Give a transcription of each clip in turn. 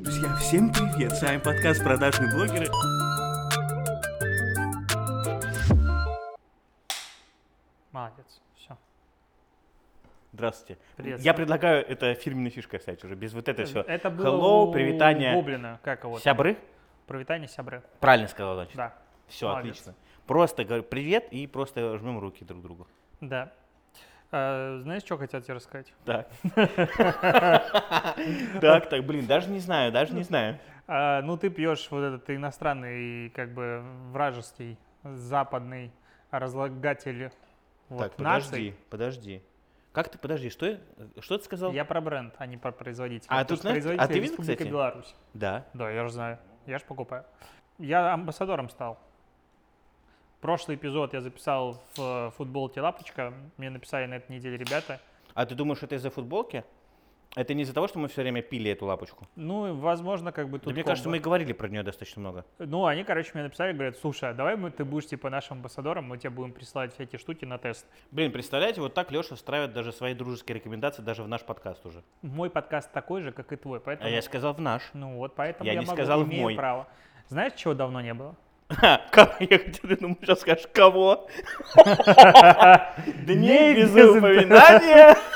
Друзья, всем привет! С вами подкаст «Продажные блогеры». Молодец, все. Здравствуйте. Привет. Я предлагаю это фирменной фишкой оставить уже, без вот это все. Это было Hello, у привитание. Гоблина, как его? Сябры? Привитание сябры. Правильно сказал, значит. Да, Все, молодец. отлично. Просто говорю привет и просто жмем руки друг другу. да. А, знаешь, что хотел тебе рассказать? Так. Так, так, блин, даже не знаю, даже не знаю. А, ну, ты пьешь вот этот иностранный, как бы вражеский, западный разлагатель вот, Так, подожди, подожди. Как ты, подожди, что, что ты сказал? Я про бренд, а не про производителя. А, Потому тут что знаешь- а производитель ты видел, Республика кстати? Беларусь. Да. Да, я же знаю. Я же покупаю. Я амбассадором стал. Прошлый эпизод я записал в э, футболке Лапочка. Мне написали на этой неделе ребята. А ты думаешь, это из-за футболки? Это не из-за того, что мы все время пили эту лапочку? Ну, возможно, как бы Да тут мне кажется, мы и говорили про нее достаточно много. Ну, они, короче, мне написали, говорят, слушай, а давай мы, ты будешь, типа, нашим амбассадором, мы тебе будем присылать всякие штуки на тест. Блин, представляете, вот так Леша встраивает даже свои дружеские рекомендации даже в наш подкаст уже. Мой подкаст такой же, как и твой, поэтому... А я сказал в наш. Ну, вот поэтому Я я, не могу, сказал в мой. право. Знаешь, чего давно не было? Кого? Я хотел, думал, сейчас скажешь, кого? Дней без упоминания.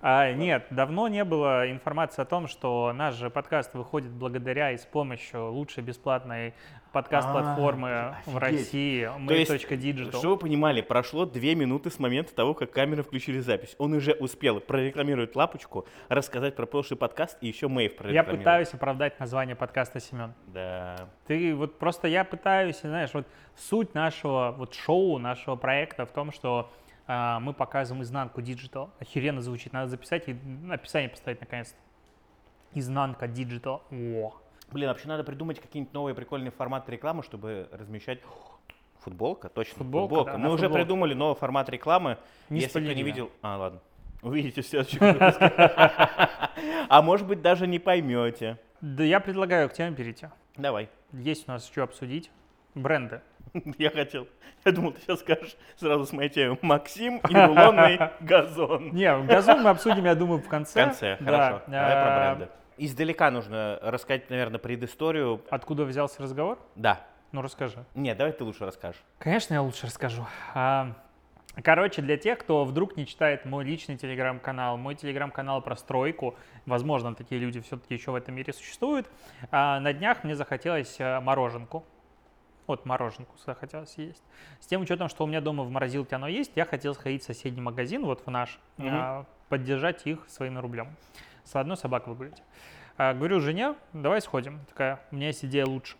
А, нет, давно не было информации о том, что наш же подкаст выходит благодаря и с помощью лучшей бесплатной подкаст-платформы А, в. России, То есть, мы.digital. Чтобы вы понимали, прошло две минуты с момента того, как камеры включили запись. Он уже успел прорекламировать лапочку, рассказать про прошлый подкаст и еще Мэйв Я прорекламировать. пытаюсь оправдать название подкаста, Семен. Да. Ты вот просто я пытаюсь, знаешь, вот суть нашего вот шоу, нашего проекта в том, что а, мы показываем изнанку digital. Охеренно звучит, надо записать и описание поставить наконец-то. Изнанка digital. О. Блин, вообще надо придумать какие-нибудь новые прикольные форматы рекламы, чтобы размещать Футболка, точно. Футболка, да, Мы уже футболке. придумали новый формат рекламы. Не Если кто не видел... А, ладно. Увидите в следующем выпуске. А может быть, даже не поймете. Да я предлагаю к теме перейти. Давай. Есть у нас что обсудить. Бренды. Я хотел. Я думал, ты сейчас скажешь сразу с моей темой. Максим и рулонный газон. Не, газон мы обсудим, я думаю, в В конце. конце, Да. хорошо. Давай про А, бренды. Издалека нужно рассказать, наверное, предысторию. Откуда взялся разговор? Да. Ну, расскажи. Нет, давай ты лучше расскажешь. Конечно, я лучше расскажу. А, Короче, для тех, кто вдруг не читает мой личный телеграм-канал, мой телеграм-канал про стройку, возможно, такие люди все-таки еще в этом мире существуют, а, на днях мне захотелось а, мороженку. Вот мороженку захотелось есть. С тем учетом, что у меня дома в морозилке оно есть, я хотел сходить в соседний магазин, вот в наш, а, поддержать их своим рублем. С одной собакой выгулять. А, Говорю жене, давай сходим. Такая, у меня есть идея лучше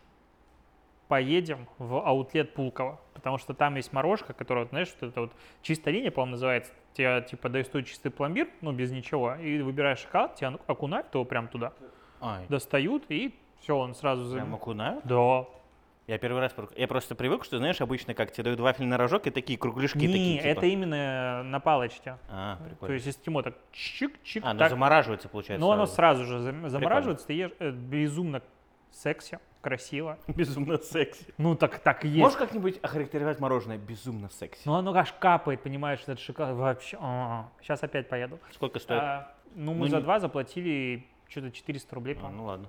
поедем в аутлет Пулково, потому что там есть морожка, которая, вот, знаешь, вот это вот чистая линия, по-моему, называется. Тебе, типа, дают чистый пломбир, ну, без ничего, и выбираешь шоколад, тебя окунают его прям туда, Ай, достают, и все, он сразу... прям окунают? Да. Я первый раз... Я просто привык, что, знаешь, обычно как тебе дают вафельный рожок и такие кругляшки Не, такие, типа. это именно на палочке. А, То прикольно. есть эскимо так чик-чик, А, ну так, замораживается, получается. но оно сразу. же зам- замораживается, ты ешь э, безумно секси, красиво. Безумно секси. Ну, так, так и есть. Можешь как-нибудь охарактеризовать мороженое безумно секси? Ну, оно аж капает, понимаешь, этот шоколад. Вообще, сейчас опять поеду. Сколько стоит? А, ну, мы Ну, за не- два заплатили что-то 400 рублей, А, ну ладно.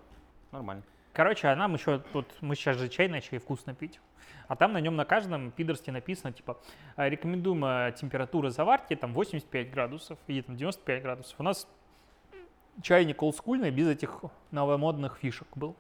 Нормально. Короче, а нам еще тут, мы сейчас же чай начали вкусно пить. А там на нем на каждом пидорске написано, типа, а, рекомендуемая температура заварки там 85 градусов или там 95 градусов. У нас чайник олдскульный, без этих новомодных фишек был.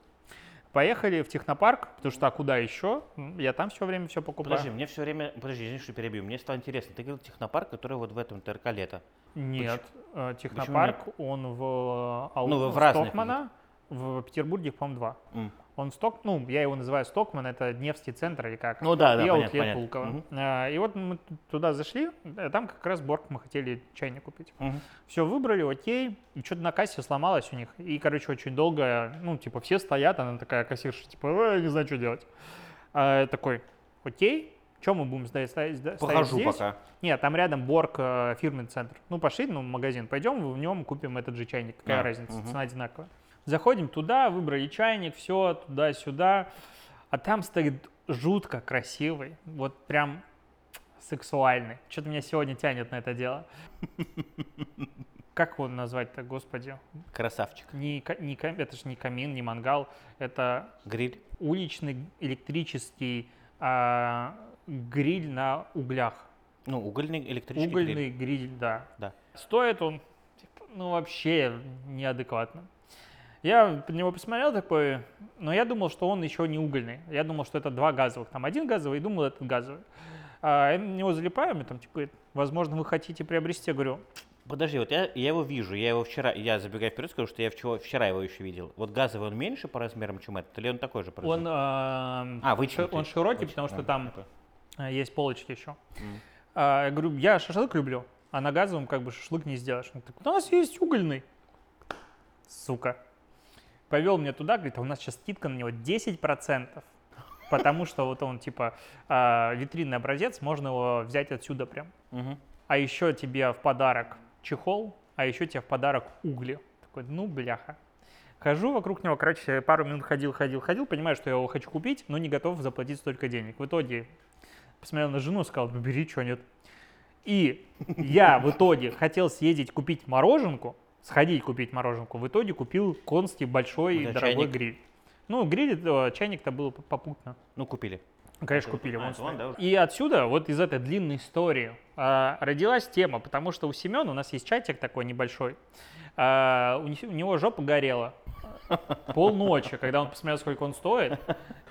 Поехали в технопарк, потому что а куда еще? Я там все время все покупаю. Подожди, мне все время... Подожди, извини, что перебью. Мне стало интересно. Ты говорил технопарк, который вот в этом ТРК лето. Нет, э, технопарк, он в, Ал- Ну, в разных Стокмана, в Петербурге, по-моему, два. М. Он сток, ну, я его называю Стокман, это Невский центр или как. Ну да, да, и понятно, понятно. Пулково. Мгм. А, И вот мы туда зашли, а там как раз Борг мы хотели чайник купить. Мгм. Все выбрали, окей, и что-то на кассе сломалось у них. И, короче, очень долго, ну, типа, все стоят, она такая кассирша, типа, «Ой, я не знаю, что делать. А такой, окей, что мы будем стоять, стоять, стоять Похожу здесь? пока. Нет, там рядом Борг э, фирменный центр. Ну, пошли, ну, магазин, пойдем, в нем купим этот же чайник. Какая А, разница, мгм. цена одинаковая. Заходим туда, выбрали чайник, все, туда-сюда. А там стоит жутко красивый, вот прям сексуальный. Что-то меня сегодня тянет на это дело. как его назвать-то, господи? Красавчик. Не, не, это же не камин, не мангал, это Гриль. уличный электрический а, гриль на углях. Ну, угольный электрический Угольный гриль. гриль, да. Да. Стоит он, типа, ну, вообще неадекватно. Я на него посмотрел такой, но я думал, что он еще не угольный. Я думал, что это два газовых. Там один газовый, и думал, этот газовый. А я на него залипаю, мне там, типа, возможно, вы хотите приобрести. Я говорю, Подожди, вот я, я его вижу, я его вчера, я забегая вперед, скажу, что я вчера, вчера его еще видел. Вот газовый он меньше по размерам, чем этот, или он такой же по он, размерам? а, А, вытянутый. он широкий, Вытя- потому что а, там а, есть полочки еще. М. А, я говорю, я шашлык люблю, а на газовом как бы шашлык не сделаешь. Он такой, у нас есть угольный. Сука. Повел меня туда, говорит, а у нас сейчас скидка на него 10%. Потому что вот он типа а, витринный образец, можно его взять отсюда прям. А еще тебе в подарок чехол, а еще тебе в подарок угли. Такой, ну, бляха. Хожу вокруг него, короче, пару минут ходил, ходил, ходил, понимаю, что я его хочу купить, но не готов заплатить столько денег. В итоге посмотрел на жену, сказал, ну бери, что нет. И я в итоге хотел съездить купить мороженку, сходить купить мороженку, в итоге купил конский большой Это дорогой чайник? гриль. Ну, гриль, э, чайник-то был попутно. Ну, купили. Ну, Конечно, купили. а, он, да? И отсюда, вот из этой длинной истории, а, родилась тема, потому что у Семена, у нас есть чатик такой небольшой, а, у, не- у него жопа горела. Полночи, когда он посмотрел, сколько он стоит.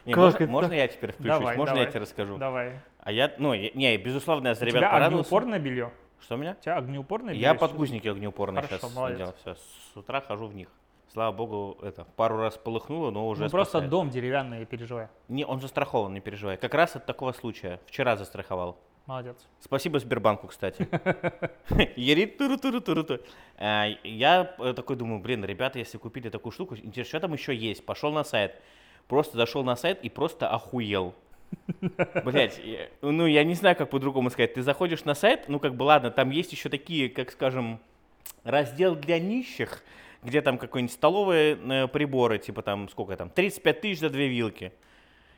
Не, можно, можно я теперь включусь? Давай, можно давай. я тебе расскажу? Давай. А я, ну, я- не, безусловно, я за У ребят тебя порадовался. огнеупорное белье? Что у меня? У тебя огнеупорное белье? Я сейчас? подгузники огнеупорные Хорошо, сейчас молодец. надел. Все, с утра хожу в них. Слава богу, это пару раз полыхнуло, но уже Ну, просто спасает. дом деревянный, переживай. Не, он застрахован, не переживай. Как раз от такого случая. Вчера застраховал. Молодец. Спасибо Сбербанку, кстати. Ярит туру туру туру туру. А, Я э, такой думаю, блин, ребята, если купили такую штуку, интересно, что там еще есть? Пошел на сайт. Просто зашел на сайт и просто охуел. Блять, ну я не знаю, как по-другому сказать. Ты заходишь на сайт, ну как бы ладно, там есть еще такие, как скажем, раздел для нищих, где там какие-нибудь столовые э, приборы, типа там, сколько там, 35 тысяч за две вилки.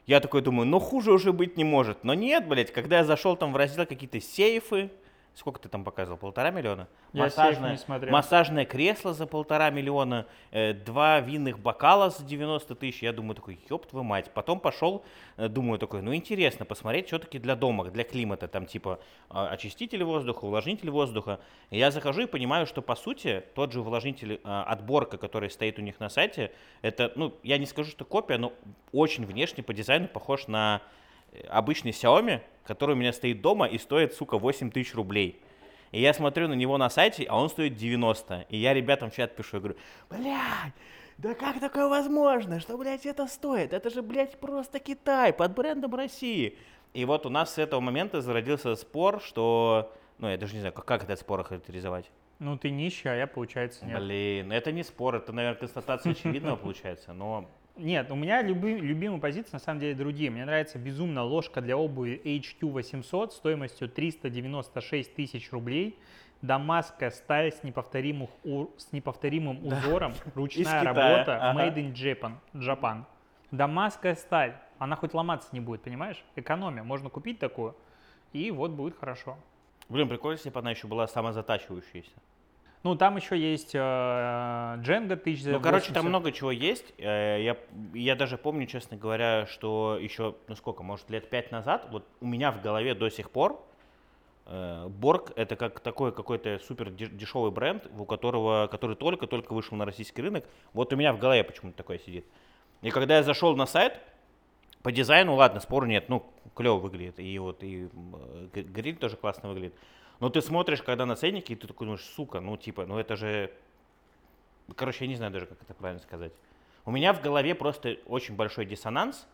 Я такой думаю, ну хуже уже быть не может. Но нет, блядь, когда я зашел там в раздел какие-то сейфы, сколько ты там показывал, полтора миллиона? Я сейф не смотрел. массажное кресло за полтора миллиона, э, два винных бокала за 90 тысяч. Я думаю такой, ёб твою мать. Потом пошел, э, думаю такой, ну интересно посмотреть, что таки для дома, для климата, там типа а, очиститель воздуха, увлажнитель воздуха. И я захожу и понимаю, что по сути тот же увлажнитель, а, отборка, который стоит у них на сайте, это, ну, я не скажу, что копия, но очень внешне по дизайну похож на э, обычный Xiaomi, который у меня стоит дома и стоит, сука, 8 тысяч рублей. И я смотрю на него на сайте, а он стоит 90. И я ребятам в чат пишу, я говорю, блядь, да как такое возможно, что, блядь, это стоит? Это же, блядь, просто Китай под брендом России. И вот у нас с этого момента зародился спор, что... Ну, я даже не знаю, как, как этот спор охарактеризовать. Ну, ты нищий, а я, получается, нет. Блин, это не спор, это, наверное, констатация очевидного получается, но... Нет, у меня люби- любимые позиции на самом деле другие. Мне нравится безумно ложка для обуви HQ800 стоимостью 396 тысяч рублей. Дамасская сталь с неповторимым, у- с неповторимым узором, ручная Китая, работа, ага. made in Japan. Japan. Дамасская сталь, она хоть ломаться не будет, понимаешь? Экономия, можно купить такую, и вот будет хорошо. Блин, прикольно, если бы она еще была самозатачивающаяся. Ну, там еще есть э, Django 1080. Ну, короче, там много чего есть. Э, Я, я даже помню, честно говоря, что еще, ну сколько, может, лет пять назад, вот у меня в голове до сих пор э, Борг это как такой какой-то супер де- дешевый бренд, у которого, который только-только вышел на российский рынок. Вот у меня в голове почему-то такое сидит. И когда я зашел на сайт, по дизайну, ладно, спору нет, ну, клево выглядит. И вот и э, гриль тоже классно выглядит. Но ты смотришь, когда на ценнике, и ты такой думаешь, сука, ну типа, ну это же... Короче, я не знаю даже, как это правильно сказать. У меня в голове просто очень большой диссонанс,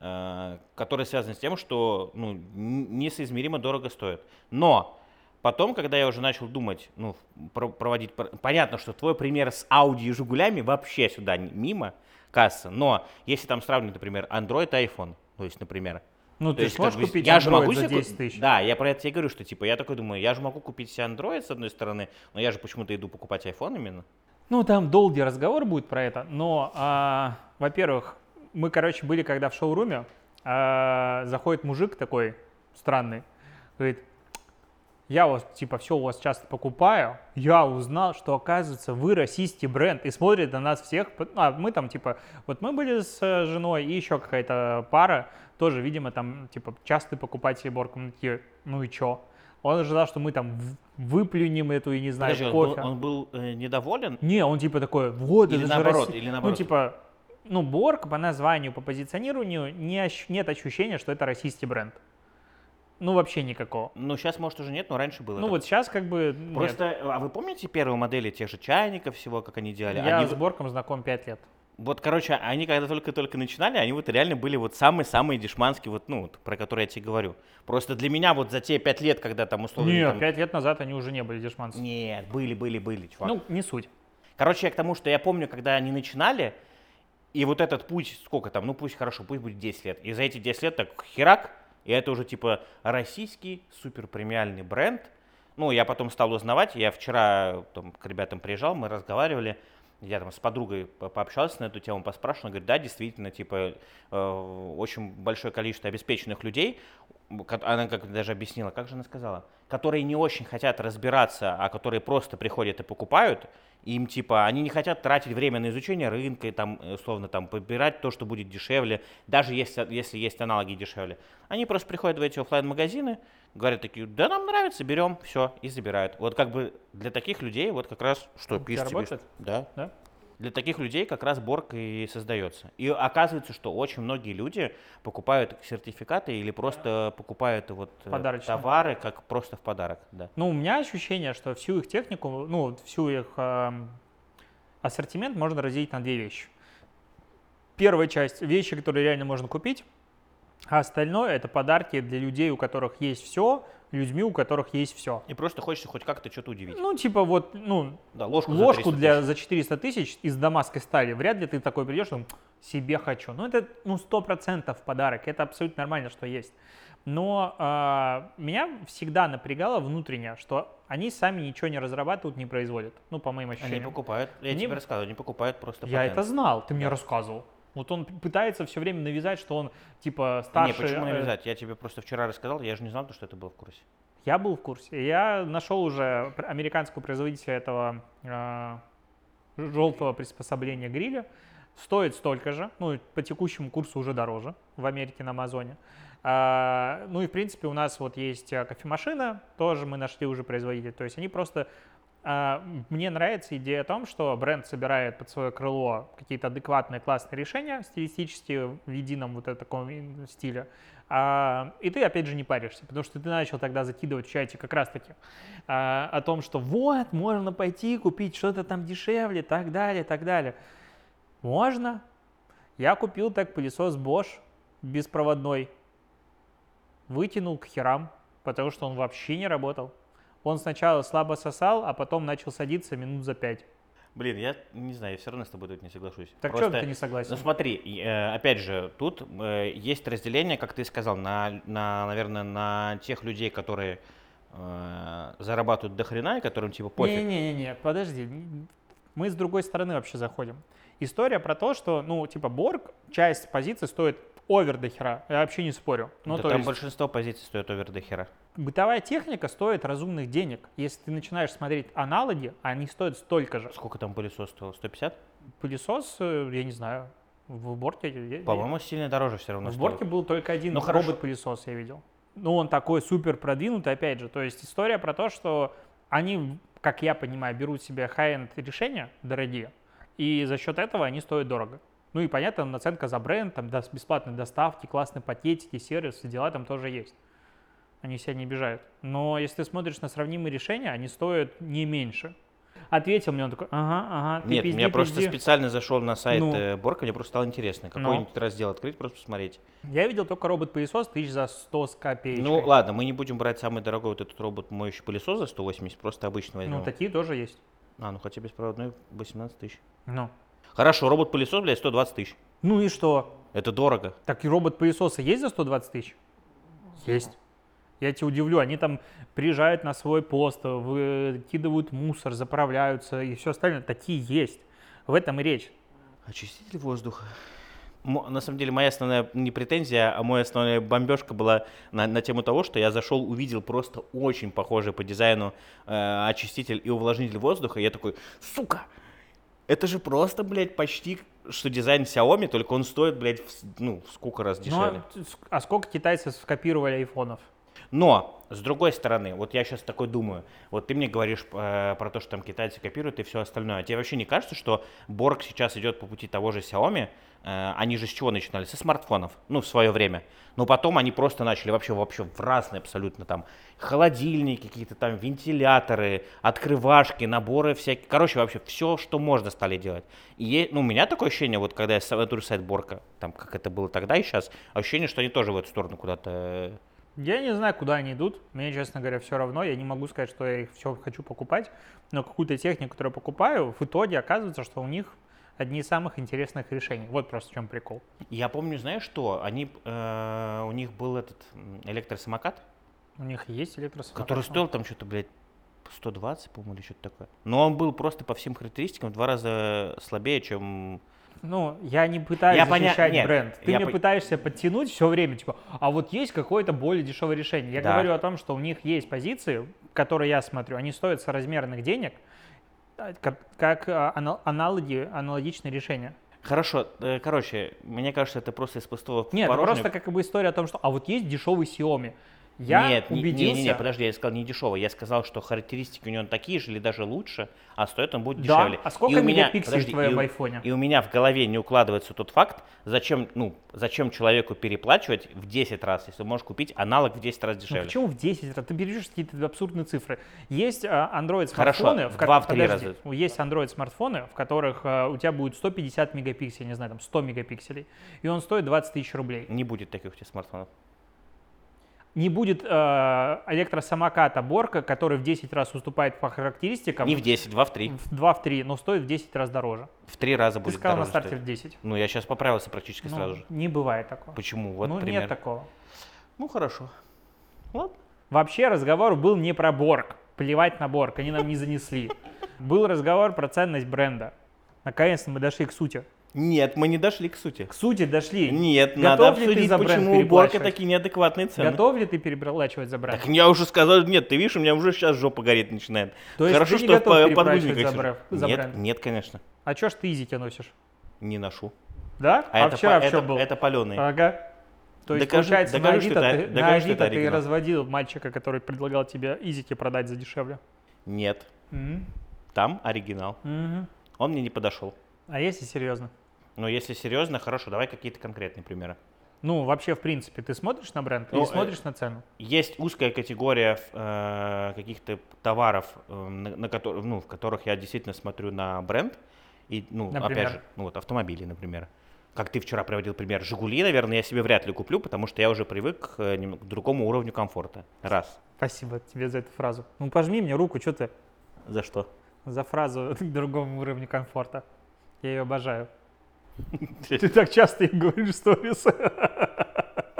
э, который связан с тем, что ну, несоизмеримо дорого стоит. Но потом, когда я уже начал думать, ну, про- проводить... пр- Понятно, что твой пример с Audi и Жигулями вообще сюда мимо касса, но если там сравнивать, например, Android и iPhone, то есть, например, Ну, то ты есть, сможешь как бы, купить я же могу за себе ку- 10 тысяч? Да, я про это тебе говорю, что типа я такой думаю, я же могу купить себе Android с одной стороны, но я же почему-то иду покупать iPhone именно. Ну, там долгий разговор будет про это, но, а, во-первых, мы, короче, были когда в шоуруме, а, заходит мужик такой странный, говорит, я вот, типа, все у вас часто покупаю, я узнал, что, оказывается, вы российский бренд, и смотрит на нас всех, а мы там, типа, вот мы были с э, женой, и еще какая-то пара, тоже, видимо, там, типа, частый покупатель Борка, мы такие, ну и чё? Он ожидал, что мы там выплюнем эту, и не знаю, Подожди, он кофе. был, он был, э, недоволен? Не, он типа такой, вот, Или это наоборот, Россия». или наоборот. Ну, типа, ну, Борг по названию, по позиционированию не ощ- нет ощущения, что это российский бренд. Ну, вообще никакого. Ну, сейчас, может, уже нет, но раньше было. Ну, так. вот сейчас как бы нет. Просто, а вы помните первые модели тех же чайников всего, как они делали? Я Они с Борком знаком 5 лет. Вот, короче, они когда только-только начинали, они вот реально были вот самые-самые дешманские, вот, ну, вот, про которые я тебе говорю. Просто для меня вот за те пять лет, когда там условно... Нет, там- 5 лет назад они уже не были дешманцы. Нет, были, были, были, чувак. Ну, не суть. Короче, я к тому, что я помню, когда они начинали, и вот этот путь, сколько там, ну пусть хорошо, пусть будет 10 лет. И за эти 10 лет так херак, и это уже типа российский супер премиальный бренд. Ну, я потом стал узнавать, я вчера там, к ребятам приезжал, мы разговаривали, я там с подругой по- пообщался на эту тему, поспрашивал, говорит, да, действительно, типа, э, очень большое количество обеспеченных людей, она как даже объяснила, как же она сказала, которые не очень хотят разбираться, а которые просто приходят и покупают, им типа, они не хотят тратить время на изучение рынка, и там, э, условно, там, подбирать то, что будет дешевле, даже если, если есть аналоги дешевле. Они просто приходят в эти оффлайн магазины говорят такие, да, нам нравится, берем, все, и забирают. Вот как бы для таких людей вот как раз, что пишет тебе, да, Да? для таких людей как раз Борг и создается. И оказывается, что очень многие люди покупают сертификаты или просто покупают вот э, Подарочные. товары как просто в подарок. Да. Ну, у меня ощущение, что всю их технику, ну, всю их эм, ассортимент можно разделить на две вещи. Первая часть – вещи, которые реально можно купить, а остальное – это подарки для людей, у которых есть все, людьми, у которых есть все. И просто хочется хоть как-то что-то удивить. Ну, типа вот, ну, Да, ложку, за ложку 300 для, за 400 тысяч из дамасской стали, вряд ли ты такой придешь, ну, себе хочу. Ну, это, ну, 100% подарок, это абсолютно нормально, что есть. Но а, меня всегда напрягало внутренне, что они сами ничего не разрабатывают, не производят. Ну, по моим Они ощущениям. покупают, я Они- тебе рассказываю, они покупают просто Я патент. это знал, ты мне рассказывал. Вот он пытается все время навязать, что он, типа, Не, старше. почему э, навязать? Я тебе просто вчера рассказал, я же не знал, что это было в курсе. Я был в курсе. Я нашел уже американского производителя этого желтого приспособления гриля. Стоит столько же, ну, по текущему курсу уже дороже в Америке на Амазоне. А, ну и, в принципе, у нас вот есть а, кофемашина, тоже мы нашли уже производителя. То есть они просто... а, мне нравится идея о том, что бренд собирает под свое крыло какие-то адекватные, классные решения стилистические в едином вот этом таком стиле. А, и ты, опять же, не паришься, потому что ты начал тогда закидывать в чате как раз-таки а, о том, что вот, можно пойти купить что-то там дешевле, так далее, так далее. Можно. Я купил так пылесос Bosch беспроводной. Вытянул к херам, потому что он вообще не работал. Он сначала слабо сосал, а потом начал садиться минут за пять. Блин, я не знаю, я все равно с тобой тут не соглашусь. Так Просто- что ты не согласен? Ну смотри, э, опять же, тут э, есть разделение, как ты сказал, на, на, наверное, на тех людей, которые э, зарабатывают до хрена и которым типа пофиг. Не-не-не, подожди. Мы с другой стороны вообще заходим. История про то, что, ну, типа, Борг, часть позиций стоит овер до хера. Я вообще не спорю. Ну, Да то там есть, большинство позиций стоит овер до хера. бытовая техника стоит разумных денег. Если ты начинаешь смотреть аналоги, они стоят столько же. Сколько там пылесос стоил? 150? Пылесос, э, я не знаю, в Борке... я- я- По-моему, сильно дороже все равно В стоил. Борке был только один Ну, хорошо. робот-пылесос, я видел. Ну, он такой супер продвинутый, опять же. То есть история про то, что они, как я понимаю, берут себе high-end решения дорогие, и за счет этого они стоят дорого. Ну и понятно, наценка за бренд, там дос- бесплатные доставки, классные пакетики, сервисы, дела там тоже есть. Они себя не обижают. Но если ты смотришь на сравнимые решения, они стоят не меньше. Ответил мне, он такой, ага, ага, ты Нет, пизди, я просто пизди». специально зашел на сайт Ну. э, Борка, мне просто стало интересно, какой-нибудь раздел открыть, просто посмотреть. Я видел только робот-пылесос тысяч за 100 с копеечкой. Ну ладно, мы не будем брать самый дорогой вот этот робот моющий пылесос за 180, просто обычно возьмем. Ну, такие тоже есть. А, ну хотя беспроводной 18 тысяч. Ну. Хорошо, робот-пылесос, блядь, 120 тысяч. Ну и что? Это дорого. Так и робот-пылесосы есть за 120 тысяч? Есть. Я тебя удивлю, они там приезжают на свой пост, выкидывают мусор, заправляются и все остальное. Такие есть. В этом и речь. Очиститель воздуха. на самом деле моя основная не претензия, а моя основная бомбежка была на, на тему того, что я зашел, увидел просто очень похожий по дизайну э, очиститель и увлажнитель воздуха, и я такой, сука, это же просто, блядь, почти что дизайн Xiaomi, только он стоит, блядь, в, ну, сколько раз ну, дешевле. Ну, а сколько китайцев скопировали айфонов? Но, с другой стороны, вот я сейчас такой думаю, вот ты мне говоришь э, про то, что там китайцы копируют и все остальное. А тебе вообще не кажется, что Борг сейчас идет по пути того же Xiaomi? Э, они же с чего начинали? Со смартфонов, ну, в свое время. Но потом они просто начали вообще, вообще в разные абсолютно там холодильники, какие-то там вентиляторы, открывашки, наборы всякие. Короче, вообще все, что можно стали делать. И ну, у меня такое ощущение, вот когда я смотрю сайт Борка, там, как это было тогда и сейчас, ощущение, что они тоже в эту сторону куда-то я не знаю, куда они идут. Мне, честно говоря, все равно. Я не могу сказать, что я их все хочу покупать. Но какую-то технику, которую я покупаю, в итоге оказывается, что у них одни из самых интересных решений. Вот просто в чем прикол. Я помню, знаешь что? Они, э, у них был этот электросамокат. У них есть электросамокат. Который стоил там что-то, блядь, 120, по-моему, или что-то такое. Но он был просто по всем характеристикам в два раза слабее, чем ну, я не пытаюсь я защищать поня... бренд. Ты мне по... пытаешься подтянуть все время, типа, а вот есть какое-то более дешевое решение. Я да. говорю о том, что у них есть позиции, которые я смотрю, они стоят соразмерных денег, а, как, как аналоги, аналогичные решения. Хорошо, э, короче, мне кажется, это просто из пустого Нет, это просто как бы история о том, что а вот есть дешевый Xiaomi. Я Нет, убедился... Не, не, не, подожди, я сказал не дешевый. Я сказал, что характеристики у него такие же или даже лучше, а стоит он будет да? дешевле. А сколько и у меня, подожди, в твоем и, айфоне? И у меня в голове не укладывается тот факт, зачем, ну, зачем человеку переплачивать в 10 раз, если можешь купить аналог в 10 раз ну, дешевле. Ну, почему в 10 раз? Ты берешь какие-то абсурдные цифры. Есть а, Android смартфоны, Хорошо, в, в 2 раза. Есть Android смартфоны, в которых а, у тебя будет 150 мегапикселей, не знаю, там 100 мегапикселей, и он стоит 20 тысяч рублей. Не будет таких у тебя смартфонов не будет э, электросамоката Борка, который в 10 раз уступает по характеристикам. Не в 10, 2 в 3. В 2 в 3, но стоит в 10 раз дороже. В 3 раза будет Ты сказал дороже на старте стоить. в 10. Ну, я сейчас поправился практически ну, сразу же. Не бывает такого. Почему? Вот ну, пример. нет такого. Ну, хорошо. Ладно. Вообще разговор был не про Борг. Плевать на Борг, они нам не занесли. Был разговор про ценность бренда. Наконец-то мы дошли к сути. Нет, мы не дошли к сути. К сути дошли. Нет, Готов надо обсудить, почему у Борка такие неадекватные цены. Готов ли ты переплачивать за бренд? Так я уже сказал, нет, ты видишь, у меня уже сейчас жопа гореть начинает. То есть Хорошо, ты не что готов подгузниках за, бренд, за нет, бренд? Нет, конечно. А чё ж ты изики носишь? Не ношу. Да? А, а это вчера по, в был? Это паленый. Ага. То есть, докажи, получается, докажи, на Авито, ты, ты, докажи, на Авито ты разводил мальчика, который предлагал тебе изики продать за дешевле? Нет. Mm-hmm. Там оригинал. Mm-hmm. Он мне не подошел. А если серьезно? Но если серьезно, хорошо, давай какие-то конкретные примеры. Ну, вообще, в принципе, ты смотришь на бренд ну, или смотришь э, на цену? Есть узкая категория э, каких-то товаров, э, на, на который, ну, в которых я действительно смотрю на бренд. И, ну, например? опять же, ну, вот автомобили, например. Как ты вчера приводил пример, Жигули, наверное, я себе вряд ли куплю, потому что я уже привык к, э, к другому уровню комфорта. Раз. Спасибо тебе за эту фразу. Ну, пожми мне руку, что ты? За что? За фразу к другому уровню комфорта. Я ее обожаю. Ты так часто их говоришь сторис.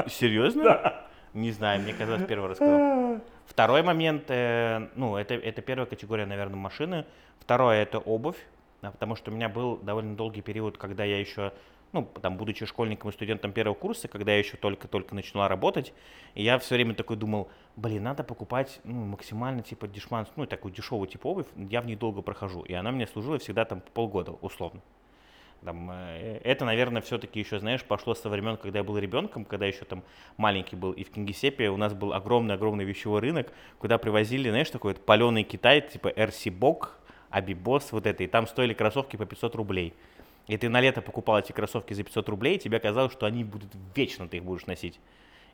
Серьезно? Да. Не знаю, мне казалось, первый раз сказал. Второй момент, э, ну, это, это первая категория, наверное, машины. Второе, это обувь, потому что у меня был довольно долгий период, когда я еще, ну, там, будучи школьником и студентом первого курса, когда я еще только-только начала работать, и я все время такой думал, блин, надо покупать, ну, максимально, типа, дешман, ну, такую дешевую, типа, обувь, я в ней долго прохожу, и она мне служила всегда там полгода, условно. Там, э, это, наверное, все-таки еще, знаешь, пошло со времен, когда я был ребенком, когда еще там маленький был. И в Кингисеппе у нас был огромный-огромный вещевой рынок, куда привозили, знаешь, такой вот паленый Китай, типа RC Bok, Абибос, вот это. И там стоили кроссовки по 500 рублей. И ты на лето покупал эти кроссовки за 500 рублей, и тебе казалось, что они будут вечно, ты их будешь носить.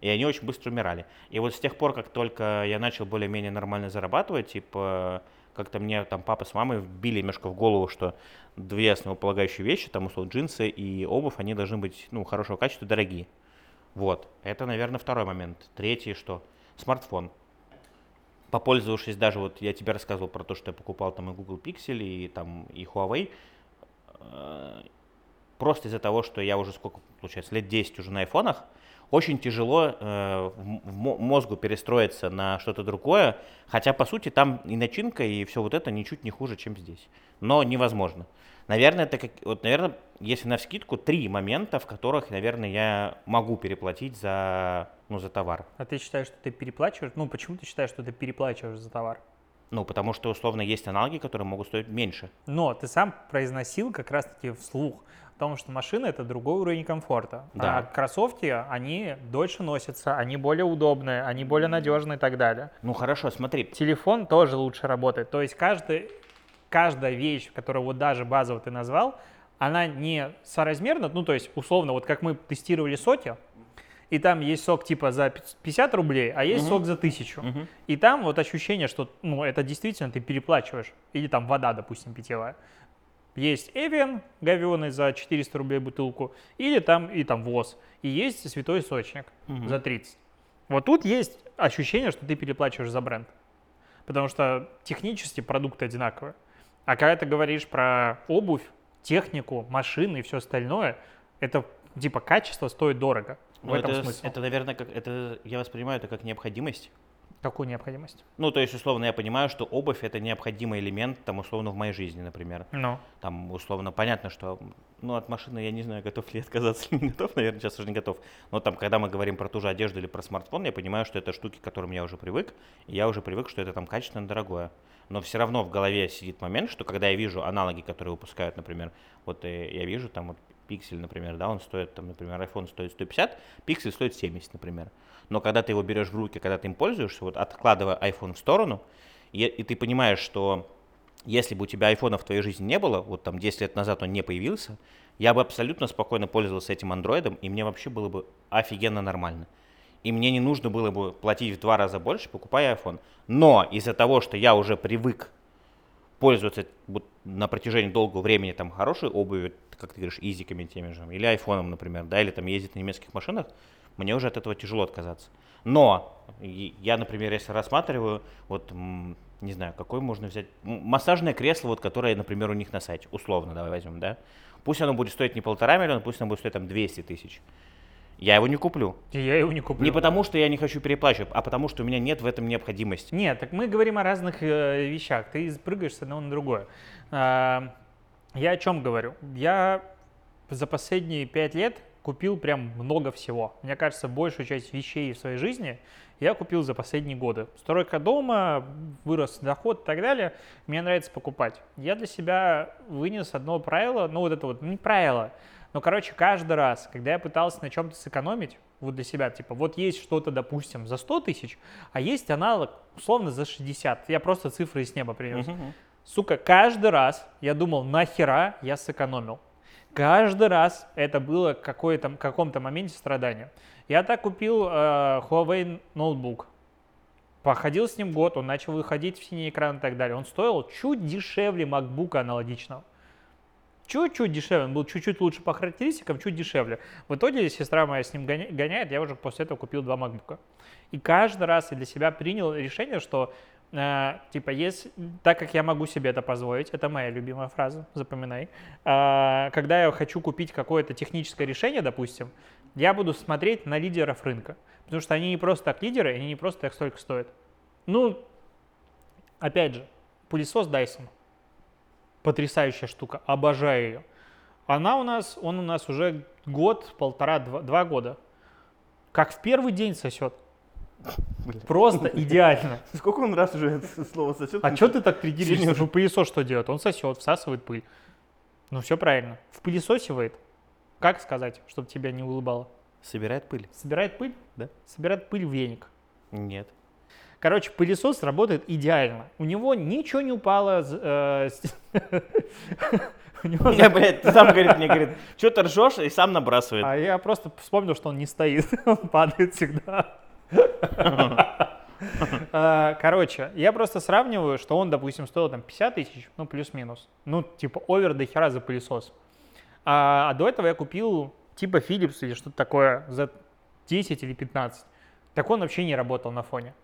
И они очень быстро умирали. И вот с тех пор, как только я начал более-менее нормально зарабатывать, типа как-то мне там папа с мамой вбили немножко в голову, что две основополагающие вещи, там, условно, джинсы и обувь, они должны быть, ну, хорошего качества, дорогие. Вот. Это, наверное, второй момент. Третий, что? Смартфон. Попользовавшись даже, вот я тебе рассказывал про то, что я покупал там и Google Pixel, и там и Huawei, э, просто из-за того, что я уже сколько, получается, лет 10 уже на айфонах, очень тяжело э, в, мозгу перестроиться на что-то другое, хотя, по сути, там и начинка, и все вот это ничуть не хуже, чем здесь. Но невозможно. Наверное, это как, вот, наверное, если на скидку, три момента, в которых, наверное, я могу переплатить за, ну, за товар. А ты считаешь, что ты переплачиваешь? Ну, почему ты считаешь, что ты переплачиваешь за товар? Ну, потому что, условно, есть аналоги, которые могут стоить меньше. Но ты сам произносил как раз-таки вслух о том, что машина — это другой уровень комфорта. Да. А кроссовки, они дольше носятся, они более удобные, они более надежные и так далее. Ну, хорошо, смотри. Телефон тоже лучше работает. То есть каждый, каждая вещь, которую вот даже базово ты назвал, она не соразмерна, ну, то есть, условно, вот как мы тестировали соки, и там есть сок типа за 50 рублей, а есть угу. сок за 1000. Угу. И там вот ощущение, что ну, это действительно ты переплачиваешь. Или там вода, допустим, питьевая. Есть Эвиан говеный за 400 рублей бутылку, или там, и там ВОЗ. И есть святой источник угу. за 30. Вот тут есть ощущение, что ты переплачиваешь за бренд. Потому что технически продукты одинаковые. А когда ты говоришь про обувь, технику, машины и все остальное, это типа качество стоит дорого. В ну, этом это, смысл. Это, наверное, как это я воспринимаю это как необходимость. Какую необходимость? Ну, то есть, условно, я понимаю, что обувь это необходимый элемент, там, условно, в моей жизни, например. Ну. Там, условно, понятно, что, ну, от машины я не знаю, готов ли отказаться или не готов, наверное, сейчас уже не готов. Но там, когда мы говорим про ту же одежду или про смартфон, я понимаю, что это штуки, к которым я уже привык, и я уже привык, что это там качественно дорогое. Но все равно в голове сидит момент, что когда я вижу аналоги, которые выпускают, например, вот э, я вижу там вот пиксель, например, да, он стоит, там, например, iPhone стоит 150, пиксель стоит 70, например. Но когда ты его берешь в руки, когда ты им пользуешься, вот откладывая iPhone в сторону, и, и ты понимаешь, что если бы у тебя айфона в твоей жизни не было, вот там 10 лет назад он не появился, я бы абсолютно спокойно пользовался этим андроидом, и мне вообще было бы офигенно нормально. И мне не нужно было бы платить в два раза больше, покупая iPhone. Но из-за того, что я уже привык пользоваться вот на протяжении долгого времени там хорошей обувью, как ты говоришь, изиками теми же, или айфоном, например, да, или там ездить на немецких машинах, мне уже от этого тяжело отказаться. Но я, например, если рассматриваю, вот, не знаю, какой можно взять, массажное кресло, вот, которое, например, у них на сайте, условно, давай возьмем, да, пусть оно будет стоить не полтора миллиона, пусть оно будет стоить там 200 тысяч. Я его не куплю. И я его не куплю. Не потому, что я не хочу переплачивать, а потому, что у меня нет в этом необходимости. Нет, так мы говорим о разных э, вещах. Ты прыгаешь с одного на другое. Я о чем говорю? Я за последние пять лет купил прям много всего. Мне кажется, большую часть вещей в своей жизни я купил за последние годы. Стройка дома, вырос доход и так далее. Мне нравится покупать. Я для себя вынес одно правило, ну вот это вот, не правило, но, короче, каждый раз, когда я пытался на чем-то сэкономить, вот для себя, типа, вот есть что-то, допустим, за 100 тысяч, а есть аналог, условно, за 60. Я просто цифры из неба принес. Uh-huh. Сука, каждый раз я думал, нахера я сэкономил. Каждый раз это было какой-то, каком-то моменте страдания. Я так купил э, Huawei ноутбук. Походил с ним год, он начал выходить в синий экран и так далее. Он стоил чуть дешевле MacBook аналогичного. Чуть-чуть дешевле, он был чуть-чуть лучше по характеристикам, чуть дешевле. В итоге сестра моя с ним гоняет, я уже после этого купил два MacBook. И каждый раз я для себя принял решение, что Uh, типа, есть, так как я могу себе это позволить, это моя любимая фраза, запоминай. Uh, когда я хочу купить какое-то техническое решение, допустим, я буду смотреть на лидеров рынка, потому что они не просто так лидеры, они не просто так столько стоят. Ну, опять же, пылесос Dyson, потрясающая штука, обожаю ее. Она у нас, он у нас уже год, полтора, два, два года. Как в первый день сосет. Просто идеально. Сколько он раз уже это слово сосет? А что ты так придиришься? Ну, пылесос что делает? Он сосет, всасывает пыль. Ну, все правильно. В пылесосивает. Как сказать, чтобы тебя не улыбало? Собирает пыль. Собирает пыль? Да. Собирает пыль в веник. Нет. Короче, пылесос работает идеально. У него ничего не упало. Э, не, блядь, ты сам говорит, мне говорит, что ты ржешь, и сам набрасывает. А я просто вспомнил, что он не стоит, он падает всегда. А, короче, я просто сравниваю, что он, допустим, стоил там 50 тысяч, ну, плюс-минус. Ну, типа, овер до хера за пылесос. А, а до этого я купил типа Philips или что-то такое за 10 или 15. Так он вообще не работал на фоне.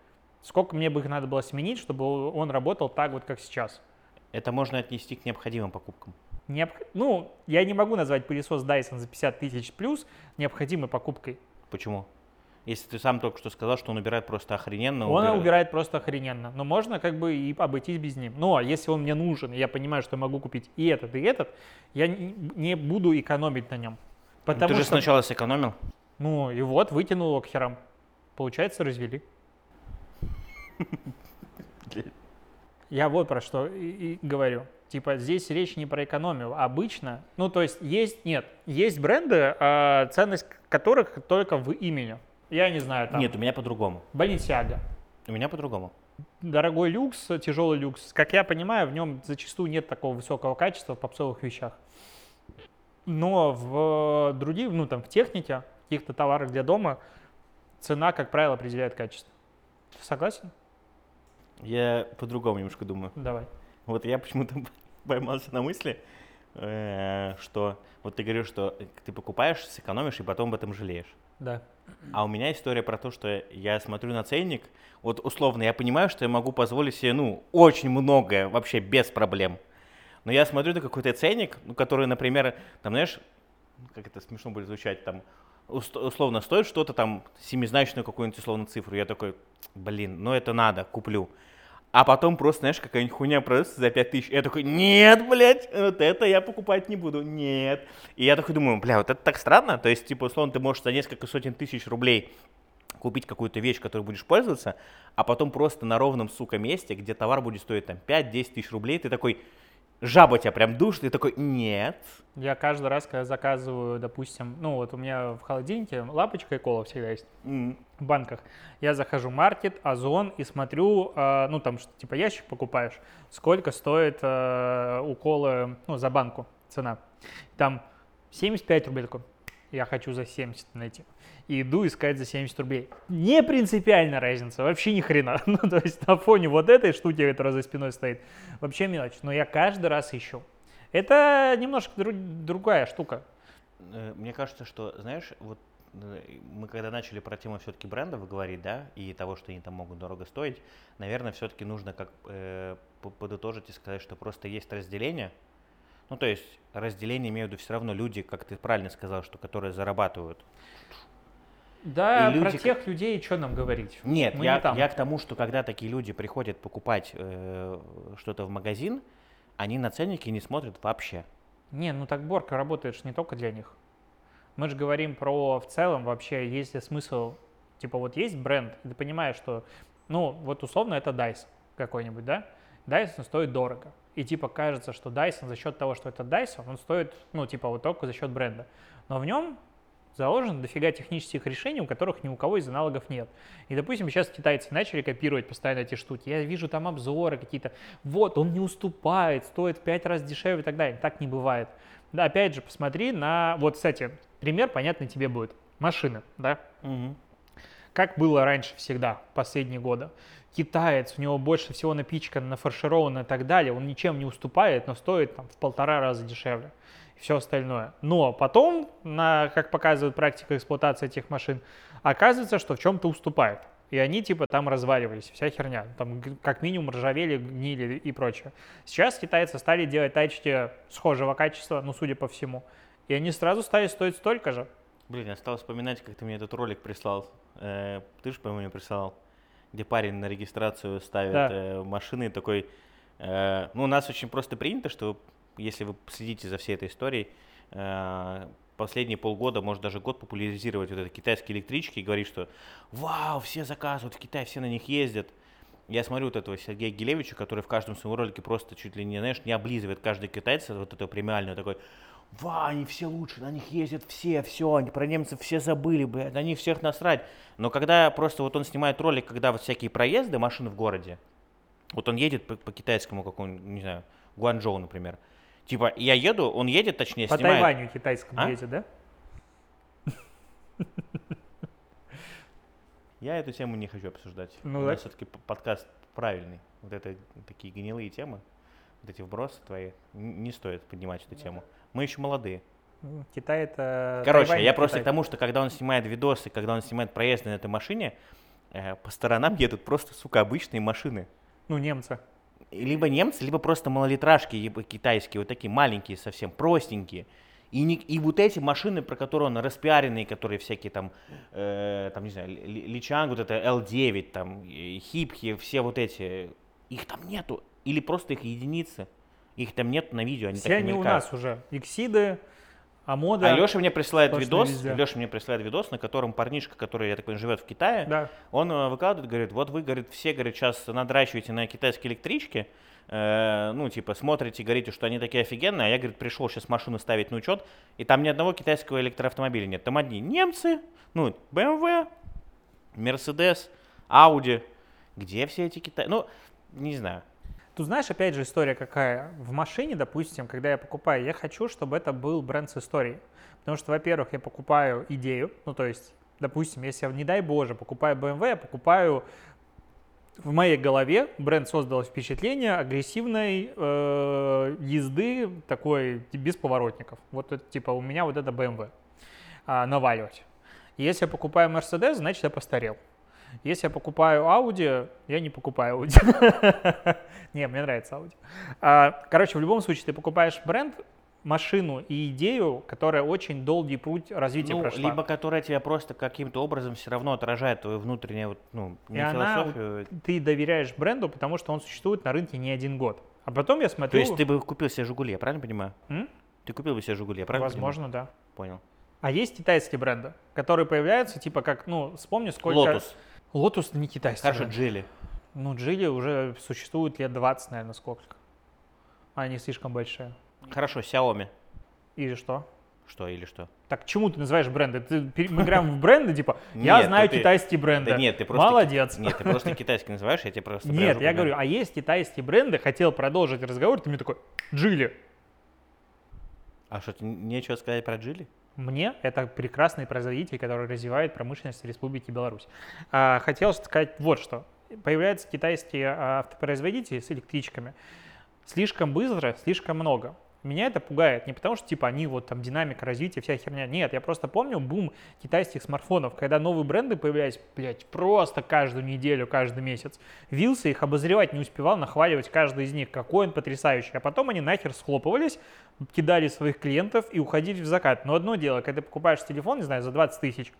Сколько мне бы их надо было сменить, чтобы он работал так вот, как сейчас? Это можно отнести к необходимым покупкам. Необх... Ну, я не могу назвать пылесос Dyson за 50 тысяч плюс необходимой покупкой. Почему? Если ты сам только что сказал, что он убирает просто охрененно. Он убира- убирает просто охрененно. Но можно как бы и обойтись без ним. Но если он мне нужен, и я понимаю, что я могу купить и этот, и этот, я не буду экономить на нем. Ну, Потому ты же что, сначала сэкономил. ну и вот, вытянул его к херам. Получается, развели. Я вот про что и, и говорю. Типа здесь речь не про экономию. Обычно, ну то есть есть, нет, есть бренды, а, ценность которых только в имени. Я не знаю, там, Нет, у меня по-другому. Balenciaga. У меня по-другому. Дорогой люкс, тяжелый люкс. Как я понимаю, в нем зачастую нет такого высокого качества в попсовых вещах. Но в других, ну там в технике, каких-то товарах для дома, цена, как правило, определяет качество. Согласен? Я по-другому немножко думаю. Давай. Вот я почему-то поймался на мысли, э, что вот ты говоришь, что ты покупаешь, сэкономишь и потом об этом жалеешь. Да. А у меня история про то, что я смотрю на ценник, вот условно, я понимаю, что я могу позволить себе, ну, очень многое, вообще без проблем. Но я смотрю на какой-то ценник, ну, который, например, там, знаешь, как это смешно будет звучать, там, ус- условно стоит что-то там, семизначную какую-нибудь условно цифру. Я такой, блин, ну это надо, куплю. А потом просто, знаешь, какая-нибудь хуйня продается за 5000. Я такой, нет, блядь, вот это я покупать не буду, нет. И я такой думаю, бля, вот это так странно. То есть, типа, условно, ты можешь за несколько сотен тысяч рублей купить какую-то вещь, которой будешь пользоваться, а потом просто на ровном, сука, месте, где товар будет стоить там 5-10 тысяч рублей, ты такой, жаба тебя прям душит, ты такой, нет. Я каждый раз, когда заказываю, допустим, ну вот у меня в холодильнике лапочка и кола всегда есть М, в банках. Я захожу в маркет, Озон и смотрю, э, ну там типа ящик покупаешь, сколько стоит э, у колы, ну за банку цена. Там 75 рублей такой. Я хочу за 70 найти. И иду искать за 70 рублей. Не принципиально разница, вообще ни хрена. Ну, то есть на фоне вот этой штуки, которая за спиной стоит, вообще мелочь. Но я каждый раз ищу. Это немножко дру- другая штука. Э, Мне кажется, что, знаешь, вот э, мы когда начали про тему все-таки брендов говорить, да, и того, что они там могут дорого стоить, наверное, все-таки нужно как э, по- подытожить и сказать, что просто есть разделение. Ну, то есть разделение имею в виду все равно люди, как ты правильно сказал, что которые зарабатывают. Да, И про люди- тех людей что нам говорить? Нет, Мы я, не там. я к тому, что когда такие люди приходят покупать э, что-то в магазин, они на ценники не смотрят вообще. Не, ну так Борка работает ж не только для них. Мы же говорим про в целом вообще, есть ли смысл, типа вот есть бренд, и ты понимаешь, что, ну вот условно это Dyson какой-нибудь, да? Dyson стоит дорого. И типа кажется, что Dyson за счет того, что это Dyson, он стоит, ну типа вот только за счет бренда. Но в нем заложено дофига технических решений, у которых ни у кого из аналогов нет. И, допустим, сейчас китайцы начали копировать постоянно эти штуки. Я вижу там обзоры какие-то. Вот, он не уступает, стоит в пять раз дешевле и так далее. Так не бывает. Да, опять же, посмотри на... Вот, кстати, пример понятный тебе будет. Машины, да? Как было раньше всегда, последние годы. Китаец, у него больше всего напичкано, нафаршировано и так далее, он ничем не уступает, но стоит там, в полтора раза дешевле. Все остальное. Но потом, на, как показывает практика эксплуатации этих машин, оказывается, что в чем-то уступает. И они типа там разваливались, вся херня. Там как минимум ржавели, гнили и прочее. Сейчас китайцы стали делать тачки схожего качества, ну, судя по всему. И они сразу стали стоить столько же. Блин, я стал вспоминать, как ты мне этот ролик прислал. Э, ты же, по-моему, мне прислал, где парень на регистрацию ставит Да. э, машины такой. э, ну, у нас очень просто принято, что если вы следите за всей этой историей, э, последние полгода, может даже год популяризировать вот это китайские электрички и говорить, что вау, все заказывают в Китай, все на них ездят. Я смотрю вот этого Сергея Гелевича, который в каждом своем ролике просто чуть ли не, знаешь, не облизывает каждый китайца, вот этого премиального, такой, Ва, они все лучше, на них ездят все, все, они про немцев все забыли, блядь, на них всех насрать. Но когда просто вот он снимает ролик, когда вот всякие проезды машин в городе, вот он едет по, по китайскому какому-нибудь, не знаю, Гуанчжоу, например. Типа, я еду, он едет, точнее, По снимает. Тайваню китайскому А? едет, да? Я эту тему не хочу обсуждать. Ну У нас все-таки подкаст правильный. Вот это такие гнилые темы, вот эти вбросы твои, не стоит поднимать эту тему. Мы еще молодые. М, Китай это... Короче, Тайвань я просто Китай. к тому, что когда он снимает видосы, когда он снимает проезды на этой машине, э, по сторонам едут просто, сука, обычные машины. Ну, немцы. Либо немцы, либо просто малолитражки, либо китайские, вот такие маленькие совсем, простенькие. И, не, и вот эти машины, про которые он распиаренные, которые всякие там, э, там, не знаю, Личанг, вот это L9, там, Хипхи, все вот эти, их там нету. Или просто их единицы. Их там нет на видео, они Все они у нас уже. Иксиды, Амода. А Леша мне присылает видос, везде. Леша мне присылает видос, на котором парнишка, который, я так понимаю, живет в Китае, да. он э, выкладывает, говорит, вот вы, говорит, все, говорит, сейчас надрачиваете на китайские электрички, э, ну, типа, смотрите, говорите, что они такие офигенные, а я, говорит, пришел сейчас машину ставить на учет, и там ни одного китайского электроавтомобиля нет. Там одни немцы, ну, BMW, Mercedes, Audi. Где все эти китайцы? Ну, не знаю. Тут знаешь, опять же, история какая. В машине, допустим, когда я покупаю, я хочу, чтобы это был бренд с историей. Потому что, во-первых, я покупаю идею, ну, то есть, допустим, если я, не дай боже, покупаю BMW, я покупаю в моей голове бренд создал впечатление агрессивной э, езды такой без поворотников. Вот это, типа у меня вот это BMW а, наваливать. Если я покупаю Mercedes, значит я постарел. Если я покупаю Audi, я не покупаю Audi. не, мне нравится Audi. А, короче, в любом случае, ты покупаешь бренд, машину и идею, которая очень долгий путь развития ну, прошла. Либо которая тебя просто каким-то образом все равно отражает твою внутреннюю ну, и философию. Она, ты доверяешь бренду, потому что он существует на рынке не один год. А потом я смотрю... То есть ты бы купил себе «Жигули», я правильно понимаю? М? Ты купил бы себе «Жигули», я правильно Возможно, понимаю? да. Понял. А есть китайские бренды, которые появляются, типа как, ну, вспомни, сколько... Lotus. Lotus не китайский. Хорошо, Джили. Ну, Джили уже существует лет 20, наверное, сколько. Они слишком большие. Хорошо, Xiaomi. Или что? Что или что? Так чему ты называешь бренды? Ты, мы играем в бренды, типа, я знаю китайские бренды. Да нет, ты просто... Молодец. Нет, ты просто китайский называешь, я тебе просто... Нет, я говорю, а есть китайские бренды, хотел продолжить разговор, ты мне такой, Джили. А что, нечего сказать про Джили? Мне это прекрасный производитель, который развивает промышленность Республики Беларусь. А, хотел сказать вот что. Появляются китайские а, автопроизводители с электричками. Слишком быстро, слишком много. Меня это пугает не потому, что типа они вот там динамика развития, вся херня. Нет, я просто помню бум китайских смартфонов, когда новые бренды появлялись, блядь, просто каждую неделю, каждый месяц. Вился их обозревать не успевал, нахваливать каждый из них, какой он потрясающий. А потом они нахер схлопывались, кидали своих клиентов и уходили в закат. Но одно дело, когда ты покупаешь телефон, не знаю, за 20 тысяч,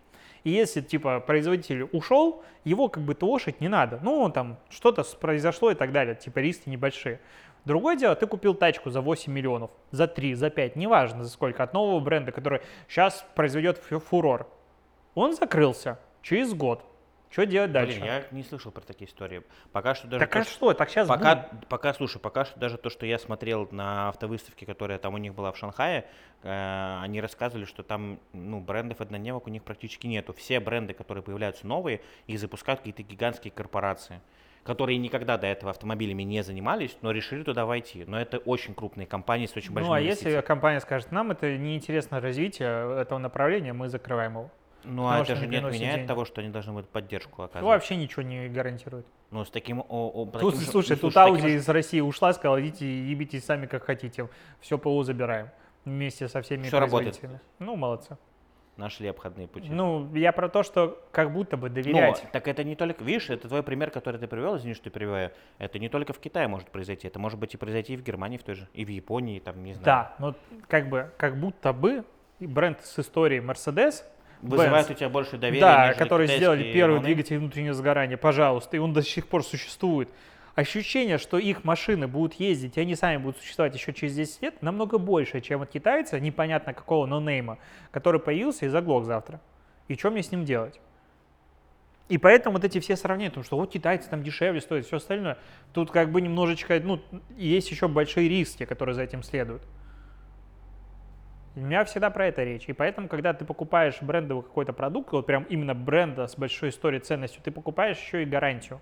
и если, типа, производитель ушел, его как бы тошить не надо. Ну, там, что-то произошло и так далее, типа, риски небольшие. Другое дело, ты купил тачку за 8 миллионов, за 3, за 5, неважно за сколько, от нового бренда, который сейчас произведет фурор. Он закрылся через год. Что делать дальше? Блин, я не слышал про такие истории. Пока что даже... Так а что? Так сейчас пока, бум. пока, слушай, пока что даже то, что я смотрел на автовыставке, которая там у них была в Шанхае, э, они рассказывали, что там ну, брендов однодневок у них практически нету. Все бренды, которые появляются новые, их запускают какие-то гигантские корпорации которые никогда до этого автомобилями не занимались, но решили туда войти. Но это очень крупные компании с очень большими Ну, а если компания скажет, нам это неинтересно развитие этого направления, мы закрываем его. Ну, а это же не отменяет денег. того, что они должны будут поддержку оказывать. Ну, вообще ничего не гарантирует. Ну, с таким... О, о, тут, таким слушай, ну, тут Audi таким... из России ушла, сказала, идите, ебитесь сами как хотите. Все ПО забираем вместе со всеми Все работает. Ну, молодцы нашли обходные пути. Ну, я про то, что как будто бы доверять. Но, так это не только, видишь, это твой пример, который ты привел, извини, что ты привел, это не только в Китае может произойти, это может быть и произойти и в Германии в той же, и в Японии, там, не знаю. Да, но как бы, как будто бы бренд с историей Mercedes вызывает Benz, у тебя больше доверия. Да, которые сделали первый двигатель внутреннего сгорания, пожалуйста, и он до сих пор существует ощущение, что их машины будут ездить, и они сами будут существовать еще через 10 лет, намного больше, чем от китайца, непонятно какого нонейма, который появился и заглох завтра. И что мне с ним делать? И поэтому вот эти все сравнения, потому что вот китайцы там дешевле стоят, все остальное, тут как бы немножечко, ну, есть еще большие риски, которые за этим следуют. У меня всегда про это речь. И поэтому, когда ты покупаешь брендовый какой-то продукт, вот прям именно бренда с большой историей ценностью, ты покупаешь еще и гарантию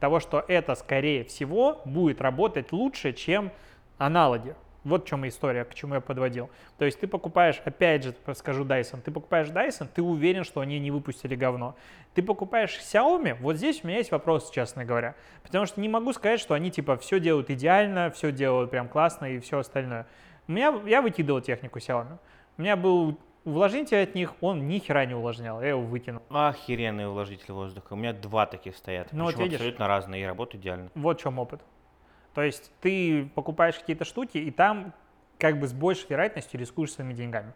того, что это, скорее всего, будет работать лучше, чем аналоги. Вот в чем история, к чему я подводил. То есть ты покупаешь, опять же скажу Dyson, ты покупаешь Dyson, ты уверен, что они не выпустили говно. Ты покупаешь Xiaomi, вот здесь у меня есть вопрос, честно говоря. Потому что не могу сказать, что они типа все делают идеально, все делают прям классно и все остальное. У меня, я выкидывал технику Xiaomi. У меня был увлажнитель от них, он ни хера не увлажнял, я его выкинул. Охеренный увлажнитель воздуха. У меня два таких стоят. Ну, вот видишь, абсолютно разные и работают идеально. Вот в чем опыт. То есть ты покупаешь какие-то штуки, и там как бы с большей вероятностью рискуешь своими деньгами.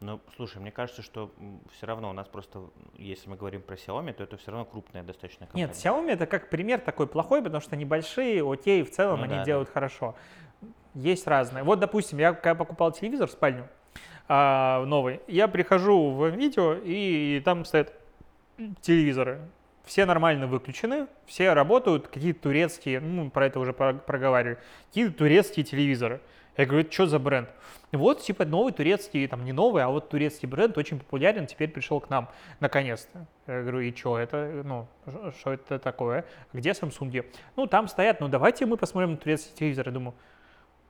Ну, слушай, мне кажется, что все равно у нас просто, если мы говорим про Xiaomi, то это все равно крупная достаточно компания. Нет, Xiaomi это как пример такой плохой, потому что они большие, окей, в целом Ну они да, делают хорошо. Есть разные. Вот, допустим, я когда покупал телевизор в спальню а, новый, я прихожу в видео, и там стоят телевизоры. Все нормально выключены, все работают, какие-то турецкие, ну, про это уже про- проговаривали, какие-то турецкие телевизоры. Я говорю, это что за бренд? Вот, типа, новый турецкий, там, не новый, а вот турецкий бренд очень популярен, теперь пришел к нам, наконец-то. Я говорю, и что это, ну, что это такое? Где Samsung? Ну, там стоят, ну, давайте мы посмотрим на турецкий телевизор. Я думаю,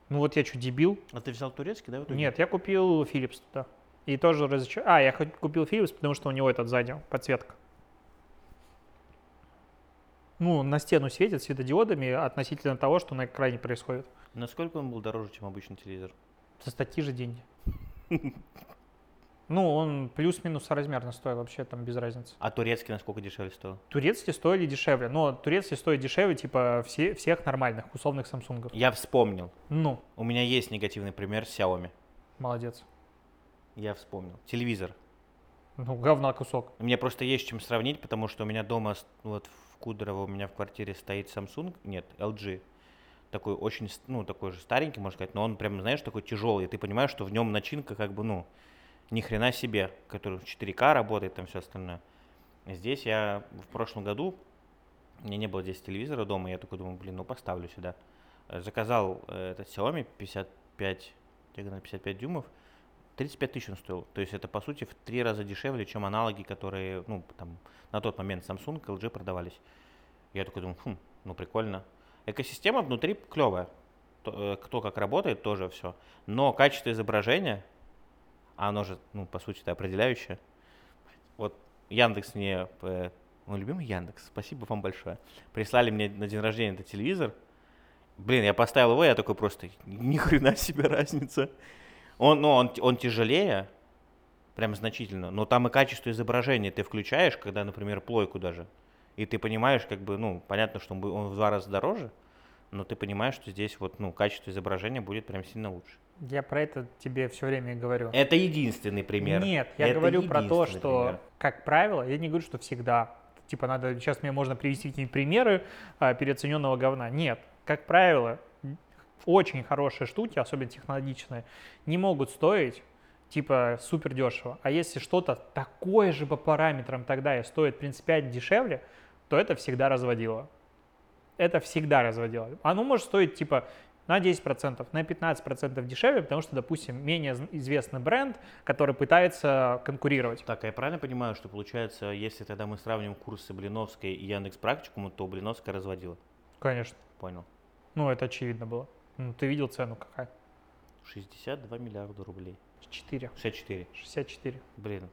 ну, вот я что, дебил? А ты взял турецкий, да? Нет, я купил Philips туда. И тоже разочар... А, я купил Philips, потому что у него этот сзади подсветка. Ну, на стену светит светодиодами относительно того, что на экране происходит. Насколько он был дороже, чем обычный телевизор? За такие же деньги. Ну, он плюс-минус размерно стоил вообще, там без разницы. А турецкий насколько дешевле стоил? Турецкие стоили дешевле, но турецкие стоят дешевле, типа, все, всех нормальных, условных самсунгов. Я вспомнил. Ну, У меня есть негативный пример Xiaomi. молодец. Я вспомнил. Телевизор. Ну, говна кусок. Мне просто есть чем сравнить, потому что у меня дома, вот в Кудрово, у меня в квартире стоит Samsung, нет, LG. Такой очень, ну, такой же старенький, можно сказать, но он прям, знаешь, такой тяжелый. И ты понимаешь, что в нем начинка как бы, ну, ни хрена себе, который в 4К работает, там все остальное. Здесь я в прошлом году, у меня не было здесь телевизора дома, я такой думаю, блин, ну поставлю сюда. Э, Заказал э, этот Xiaomi 55, диагональ 55 дюймов, 35 тысяч он стоил. То есть это, по сути, в три раза дешевле, чем аналоги, которые, ну, там, на тот момент Samsung, LG продавались. Я такой думаю, хм, ну, прикольно. Экосистема внутри клевая. То- э, Кто как работает, тоже все. Но качество изображения, а оно же, ну, по сути, это определяющее. Вот Яндекс мне, э, мой любимый Яндекс, спасибо вам большое, прислали мне на день рождения этот телевизор. Блин, я поставил его, я такой просто, ни хрена себе разница. Он, ну, он, он тяжелее, прям значительно, но там и качество изображения ты включаешь, когда, например, плойку даже, и ты понимаешь, как бы, ну, понятно, что он в два раза дороже, но ты понимаешь, что здесь вот, ну, качество изображения будет прям сильно лучше. Я про это тебе все время и говорю. Это единственный пример. Нет, я Это говорю про то, что, пример. как правило, я не говорю, что всегда. Типа, надо, сейчас мне можно привести какие-нибудь примеры а, переоцененного говна. Нет, как правило, очень хорошие штуки, особенно технологичные, не могут стоить типа супер дешево. А если что-то такое же по параметрам тогда и стоит принципиально дешевле, то это всегда разводило. Это всегда разводило. Оно может стоить типа на 10%, на 15% дешевле, потому что, допустим, менее известный бренд, который пытается конкурировать. Так, а я правильно понимаю, что получается, если тогда мы сравним курсы Блиновской и Яндекс Практикума, то Блиновская разводила? Конечно. Понял. Ну, это очевидно было. Ну, ты видел цену какая? 62 миллиарда рублей. 4. 64. 64. Блин,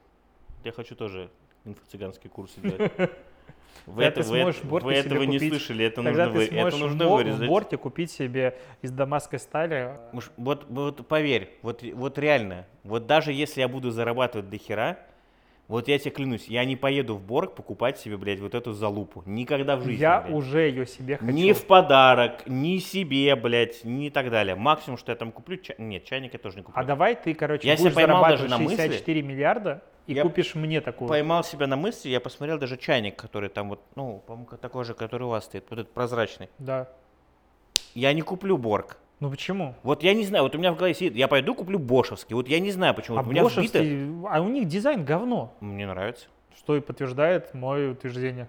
я хочу тоже инфо-цыганские курсы делать. Вы, это, вы, это- в Борте вы этого себе не купить- слышали, это Тогда нужно, ты вы, это нужно вырезать. в борте купить себе из дамасской стали. Вот, вот поверь, вот, вот реально, вот даже если я буду зарабатывать до хера, вот я тебе клянусь, я не поеду в Борг покупать себе, блядь, вот эту залупу. Никогда в жизни, Я блядь. уже ее себе хочу. Ни в подарок, ни себе, блядь, ни так далее. Максимум, что я там куплю, ча- нет, чайник я тоже не куплю. А давай ты, короче, Я будешь поймал даже зарабатывать на мысли. 64 миллиарда и Я купишь мне такую. Поймал себя на мысли, я посмотрел даже чайник, который там вот, ну, по-моему, такой же, который у вас стоит, вот этот прозрачный. Да. Я не куплю Борг. Ну почему? Вот я не знаю, вот у меня в голове сидит, я пойду куплю Бошевский. Вот я не знаю, почему. а Вот у меня вбито... Бошевский, а у них дизайн говно, Мне нравится. что и подтверждает мое утверждение.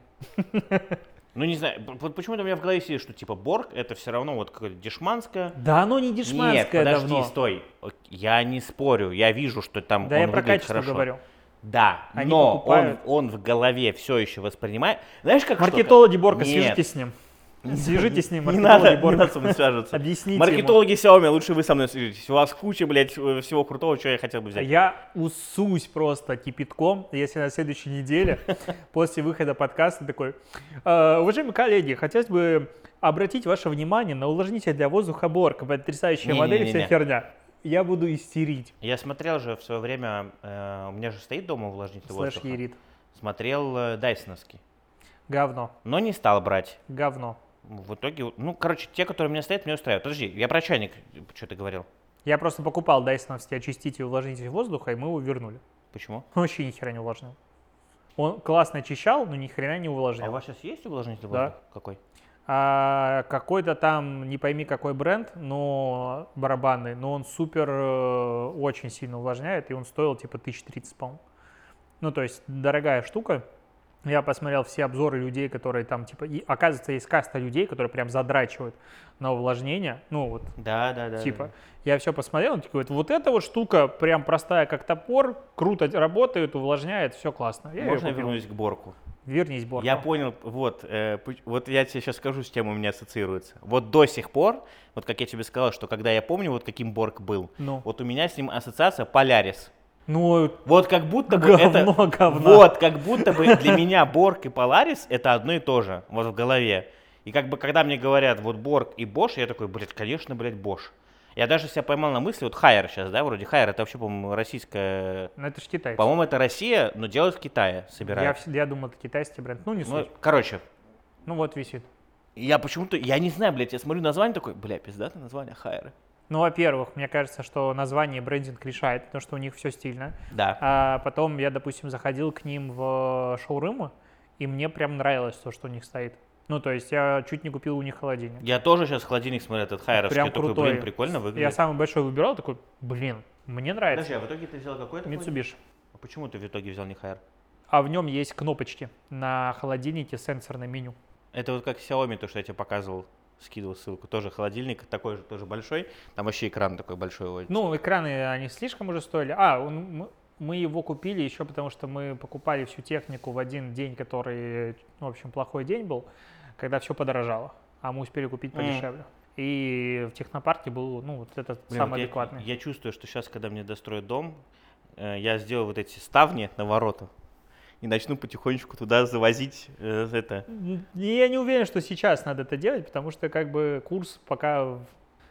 Ну, не знаю, вот почему-то у меня в голове сидит, что типа Борг это все равно вот какое-то дешманское. Да оно не Нет, дешманское подожди, давно. стой. Я не спорю, я вижу, что там Да я про качество хорошо. говорю. Да, Они но он, покупают. он в голове все еще воспринимает. Знаешь, как что-то- Маркетологи Борка, Нет. свяжитесь с ним. Свяжитесь с ним, Не маркетологи надо, не Борка. надо со мной связываться. Объясните ему. Маркетологи Xiaomi, лучше вы со мной свяжитесь. У вас куча, блядь, э, всего крутого, что я хотел бы взять. Я усусь просто кипятком, если на следующей неделе, после выхода подкаста, такой, «Э, уважаемые коллеги, хотелось бы обратить ваше внимание на увлажнитель для воздуха Борг, потрясающая модель, вся херня. Я буду истерить. Я смотрел же в свое время, э, у меня же стоит дома увлажнитель Слэш воздуха. ерит. Смотрел э, Дайсоновский, Говно, но не стал брать. говно. В итоге, ну, короче, те, которые у меня стоят, меня устраивают. Подожди, я про чайник что ты говорил? Я просто покупал дайсоновский очиститель и увлажнитель воздуха, и мы его вернули. Почему? Он вообще ни хера не увлажнял. Он классно очищал, но ни хрена не А у увлажнял. вас сейчас есть увлажнитель Да. воздуха? Какой? А, какой-то там, не пойми какой бренд, но барабанный, но он супер э, очень сильно увлажняет, и он стоил типа 1030, по-моему. Ну, то есть дорогая штука. Я посмотрел все обзоры людей, которые там, типа, и оказывается, есть каста людей, которые прям задрачивают на увлажнение. Ну, вот, Да, да, да. типа, да. я все посмотрел, он такой, вот эта вот штука прям простая, как топор, круто работает, увлажняет, все классно. Я Можно вернусь к Борку? Вернись, Борка. Я понял, вот, э, вот я тебе сейчас скажу, с чем у меня ассоциируется. Вот до сих пор, вот как я тебе сказал, что когда я помню, вот каким Борг был, Ну, вот у меня с ним ассоциация Полярис. ну Вот как будто бы это... говно, говно. Вот, как будто бы для меня Борг и Поларис это одно и то же, вот в голове. И как бы, когда мне говорят, вот Борг и Бош, я такой, блядь, конечно, блядь, Бош. Я даже себя поймал на мысли, вот Хайер сейчас, да, вроде Хайер, это вообще, по-моему, российская... Ну, это же китайцы. По-моему, это Россия, но делают в Китае, Я, собирают. всегда думал, это китайский бренд. Ну, не Ну, суть. короче, Ну, вот висит. я почему-то, я не знаю, блядь, я смотрю название такой, бля, пиздатое название Хайеры. Ну, во-первых, мне кажется, что название брендинг решает, потому что у них все стильно. Да. А потом я, допустим, заходил к ним в шоурумы, и мне прям нравилось то, что у них стоит. Ну, то есть я чуть не купил у них холодильник. Я тоже сейчас холодильник смотрю, этот Хайеровский, Прям такой, крутой. блин, прикольно Я выглядит. самый большой выбирал, такой, блин, мне нравится. Подожди, а в итоге ты взял какой-то? Mitsubishi. А почему ты в итоге взял не Хайер? А в нем есть кнопочки на холодильнике сенсорное меню. Это вот как Xiaomi, то, что я тебе показывал, скидывал ссылку. Тоже холодильник, такой же, тоже большой. Там вообще экран такой большой. вот. Ну, экраны, они слишком уже стоили. А, он- мы- его купили еще потому, что мы покупали всю технику в один день, который, в общем, плохой день был, когда все подорожало. А мы успели купить подешевле. И в технопарке был, ну, вот этот Блин, самый вот я- адекватный. Я, чувствую, что сейчас, когда мне достроят дом, э, я сделаю вот эти ставни на ворота и начну потихонечку туда завозить э, это. Я не уверен, что сейчас надо это делать, потому что как бы курс пока...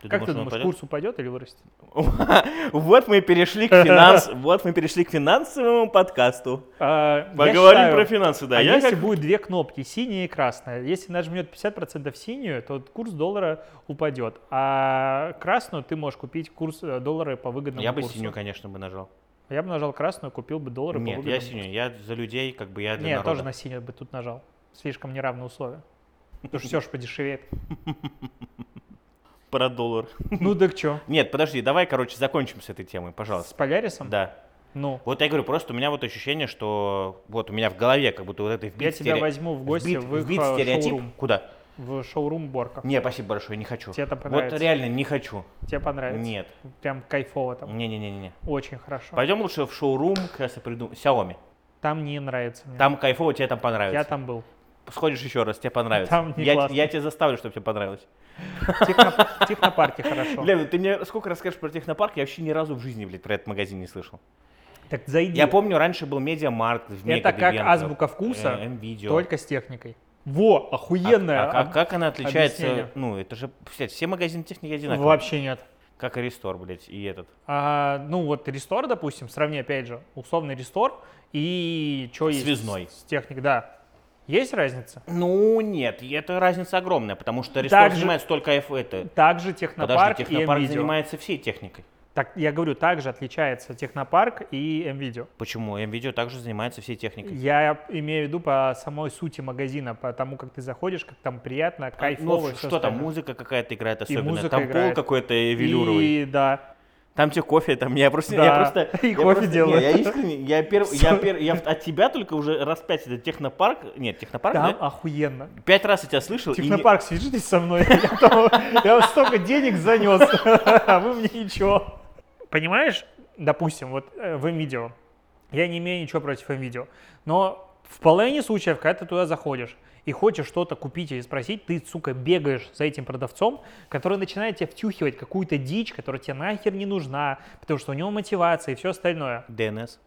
Ты как ты он думаешь, упадет? курс упадет или вырастет? Вот мы перешли к финанс, вот мы перешли к финансовому подкасту. А, я Поговорим считаю, про финансы, да. а Я если как- будет две кнопки, синяя и красная, если нажмет 50% синюю, то курс доллара упадет. А красную ты можешь купить курс э, доллара по выгодному Я бы курсу. синюю, конечно, бы нажал. Я бы нажал красную, купил бы доллары по Нет, выгодному я синюю. Я за людей, как бы я для Нет, народа. тоже на синюю бы тут нажал. Слишком неравные условия. Потому что все же подешевеет. Про доллар. Ну так что, Нет, подожди, давай, короче, закончим с этой темой, с пожалуйста. Полярисом? Да. Ну, Вот я говорю, просто у меня вот ощущение, что вот у меня в голове как будто вот это вбит я тебя стере- возьму в гости вбит- в их вбит э, стереотип. шоурум. Куда? В шоурум Борка. Не, спасибо большое, не хочу. Тебе это Вот понравится. реально не хочу. Тебе понравится. Нет. Прям кайфово там. Не-не-не-не. Очень хорошо. Пойдем лучше в шоурум, как раз я приду. Xiaomi. Там не нравится мне. Там кайфово, тебе там понравится. Я там был. Сходишь еще раз, тебе понравится. Там не я, классно. я тебя заставлю, чтобы тебе понравилось. Техно- в технопарке хорошо. Бля, ты мне сколько расскажешь про технопарк, я вообще ни разу в жизни, блядь, про этот магазин не слышал. Так зайди. Я помню, раньше был Медиамаркт в Это как азбука вкуса, э. Только с техникой. Во, А- охуенная. А, а как она отличается? объяснение. Ну, это же, блядь, все магазины техники одинаковые. Вообще нет. Как и Рестор, блядь, и этот. А, ну вот рестор, допустим, сравни опять же, условный рестор и что есть Связной. с, с техникой, да. Есть разница? Ну, нет, и это разница огромная, потому что Рестор Также- занимается только F это. Также технопарк Подожди, и технопарк МВидео. занимается всей техникой. Так, я говорю, также отличается технопарк и МВидео. Почему? М-видео также занимается всей техникой. Я имею в виду по самой сути магазина, по тому, как ты заходишь, как там приятно, кайфово. Ну, и всё что там, музыка какая-то играет особенно. музыка там пол играет. какой-то велюровый. И да, Там тебе кофе, там я просто, Да, я просто, и я кофе просто- не, делают. я искренне, я перв, я пер- я от тебя только уже раз пять это технопарк, нет, технопарк, там да? охуенно. Пять раз я тебя слышал. и Технопарк, свяжитесь со мной. Я столько денег занес, а вы мне ничего. Понимаешь, допустим, вот э, в видео. Я не имею ничего против видео, но в половине случаев, когда ты туда заходишь и хочешь что-то купить или спросить, ты, сука, бегаешь за этим продавцом, который начинает тебе втюхивать какую-то дичь, которая тебе нахер не нужна, потому что у него мотивация и все остальное. ДНС.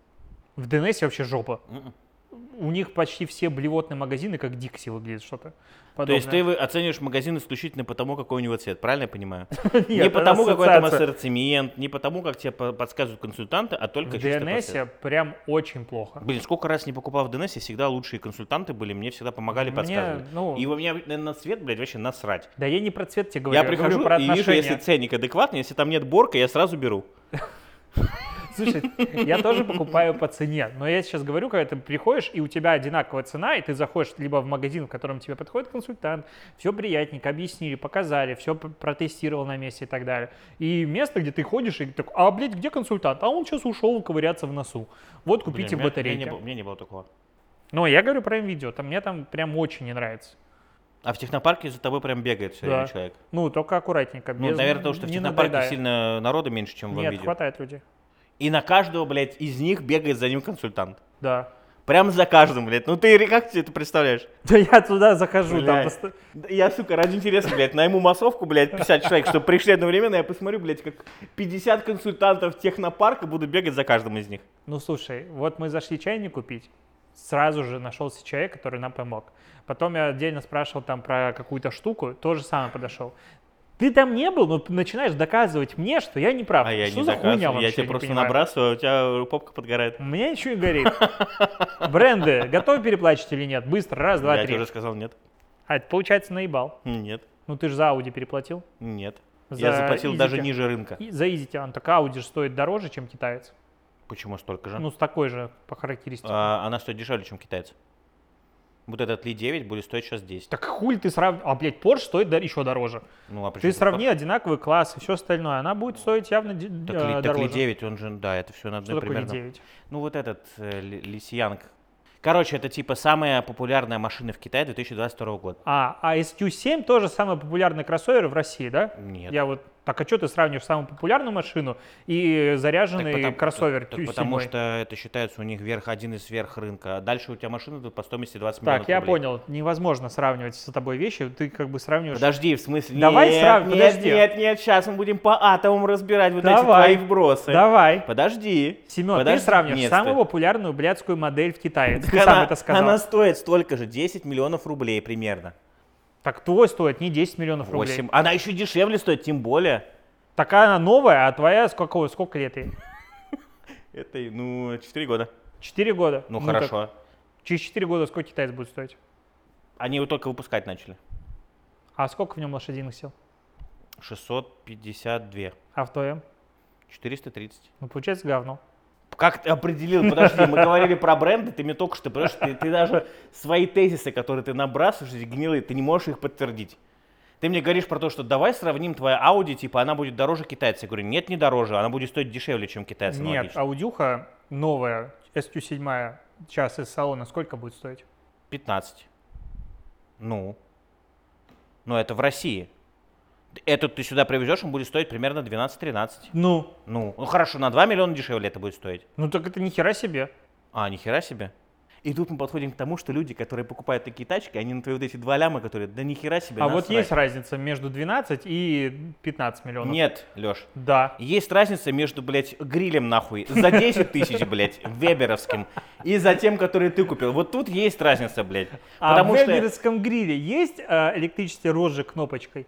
В DNS вообще жопа. Мгм. У них почти все блевотные магазины, как Дикси выглядит что-то. То есть ты оцениваешь магазин исключительно по тому, какой у него цвет, правильно я понимаю? Не потому, какой там ассортимент, не потому, как тебе по- подсказывают консультанты, а только В цвету. прям очень плохо. Блин, сколько раз не покупал в DNS, всегда лучшие консультанты были, мне всегда помогали, подсказывали. ну, И у меня на цвет, блядь, вообще насрать. Да я не про цвет тебе говорю, Я прихожу и вижу, если ценник адекватный, если там нет борка, я сразу беру. Слушай, я тоже покупаю по цене, но я сейчас говорю, когда ты приходишь, и у тебя одинаковая цена, и ты заходишь либо в магазин, в котором тебе подходит консультант, все приятненько, объяснили, показали, все протестировал на месте и так далее. И место, где ты ходишь, и такой, а, блядь, где консультант? А он сейчас ушел ковыряться в носу. Вот купите Блин, у меня- батарейки. У меня, не было, у меня не было такого. Но я говорю про видео, там мне там прям очень не нравится. А в технопарке за тобой прям бегает все Да. время человек. Ну, только аккуратненько. Ну, без- наверное, потому что в технопарке надоедая. сильно народа меньше, чем в Нет, видео. хватает людей. И на каждого, блядь, из них бегает за ним консультант. Да. Прям за каждым, блядь. Ну ты как тебе это представляешь? Да я туда захожу, там Блядь. поsto- Да Я, сука, ради интереса, блядь, найму массовку, блядь, 50 человек, чтобы пришли одновременно, я посмотрю, блядь, как 50 консультантов технопарка будут бегать за каждым из них. Ну слушай, вот мы зашли чайник купить, сразу же нашелся человек, который нам помог. Потом я отдельно спрашивал там про какую-то штуку, тоже самое подошел. Ты там не был, но начинаешь доказывать мне, что я не прав. А я что не за хуйня заказываю, вообще, я тебе просто понимаю? набрасываю, а у тебя попка подгорает. У меня ничего не горит. Бренды, готовы переплачивать или нет? Быстро, раз, два, я три. тебе уже сказал нет. А, это получается наебал. Нет, Ну ты же за Audi переплатил. нет. За я заплатил даже ниже рынка. И за Easy он так Audi же стоит дороже, чем китаец. Почему столько же? Ну, с такой же по характеристике. А, она стоит дешевле, чем китайцы. Вот этот Ли 9 будет стоить сейчас 10. Так хуй ты сравниваешь? А, блядь, Porsche стоит еще дороже. Ну, а Ты сравни одинаковый класс и все остальное, она будет стоить явно Так, э, ли, так дороже. Ли 9, он же, да, это все на Что одной такое Ли примерно. 9? Ну, вот этот э, Ли- Ли Сиянг. Короче, это типа самая популярная машина в Китае 2022 года. А, а SQ7 тоже самый популярный кроссовер в России, да? Нет. Я вот, так а что ты сравниваешь самую популярную машину и Так заряженный потому- кроссовер так Q7? потому что это считается у них верх, один из верх рынка. А дальше у тебя машина идут по стоимости 20 Так, миллионов я рублей. понял, невозможно сравнивать с тобой вещи, ты как бы сравниваешь... Подожди, в смысле? Давай нет, срав- нет, подожди. нет, нет, сейчас мы будем по атомам разбирать вот эти Давай. твои вбросы. Давай. Подожди. Семен, Подожди. ты сравниваешь Нет, самую стой. популярную блядскую модель в Китае. Ты Так сам это сказал. она стоит столько же, 10 миллионов рублей примерно. Так твой стоит не 10 миллионов рублей. 8. Она еще дешевле стоит, тем более. Такая она новая, а твоя сколько, сколько лет ей? Это, ну, 4 года. 4 года. Ну, так хорошо. через 4 года сколько китаец будет стоить? Они его только выпускать начали. А сколько в нем лошадиных сил? 652. А в твоем? 430. Ну, получается говно. Как ты определил? Подожди, мы говорили про бренды, ты мне только что, понимаешь, ты, ты даже свои тезисы, которые ты набрасываешь, эти гнилые, ты не можешь их подтвердить. Ты мне говоришь про то, что давай сравним твоя Audi, типа она будет дороже китайца. Я говорю, нет, не дороже, она будет стоить дешевле, чем китайца. Нет, аудюха новая, SQ7, сейчас из салона, сколько будет стоить? 15. Ну. Ну, это в России. Этот ты сюда привезешь, он будет стоить примерно 12-13. Ну, Ну, ну хорошо, на 2 миллиона дешевле это будет стоить. ну так это ни хера себе. А, нихера себе. И тут мы подходим к тому, что люди, которые покупают такие тачки, они на твои вот эти два ляма, которые, да нихера себе, а вот насрать». есть разница между 12 и 15 миллионов? Нет, Леш. Да. Есть разница между, блядь, грилем нахуй за 10 тысяч, блядь, веберовским, и за тем, который ты купил. Вот тут есть разница, блядь. А в веберовском гриле есть а, электрический розжиг кнопочкой?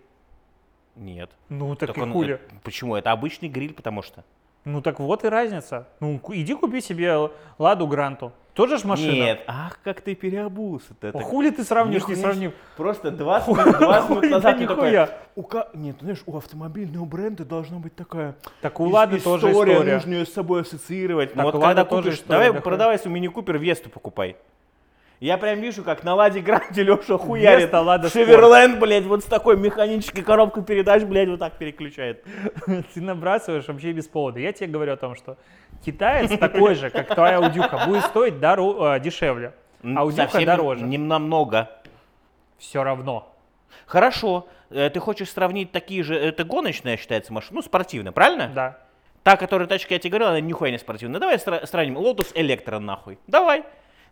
Нет. Ну так, Так и он- хули. э, Почему? Это обычный гриль, потому что. Ну так вот и разница. Ну иди купи себе Ладу Гранту. Тоже ж машина. Нет, ах, как ты переобулся-то. А Так хули ты сравнишь, не нихуя сравнив? Просто 20 минут, 20 минут назад ты такой, у ка- Нет, ну, знаешь, у автомобильного бренда должна быть такая Так у Лады тоже история, нужно ее с собой ассоциировать. Так вот когда купишь, давай да продавай свой мини-купер, Весту покупай. Я прям вижу, как на Ладе Гранде Леша хуярит. Веста, Лада. Шеверленд, блядь, вот с такой механической коробкой передач, блядь, вот так переключает. Ты набрасываешь вообще без повода. Я тебе говорю о том, что китаец такой же, как твоя аудюха, будет стоить доро- э, дешевле. Аудюха совсем дороже. Не намного. Все равно. Хорошо, э, ты хочешь сравнить такие же, это гоночная считается машина, ну спортивная, правильно? Да. Та, которая тачка, я тебе говорил, она нихуя не спортивная. Давай сра- сравним Lotus Electron нахуй. Давай.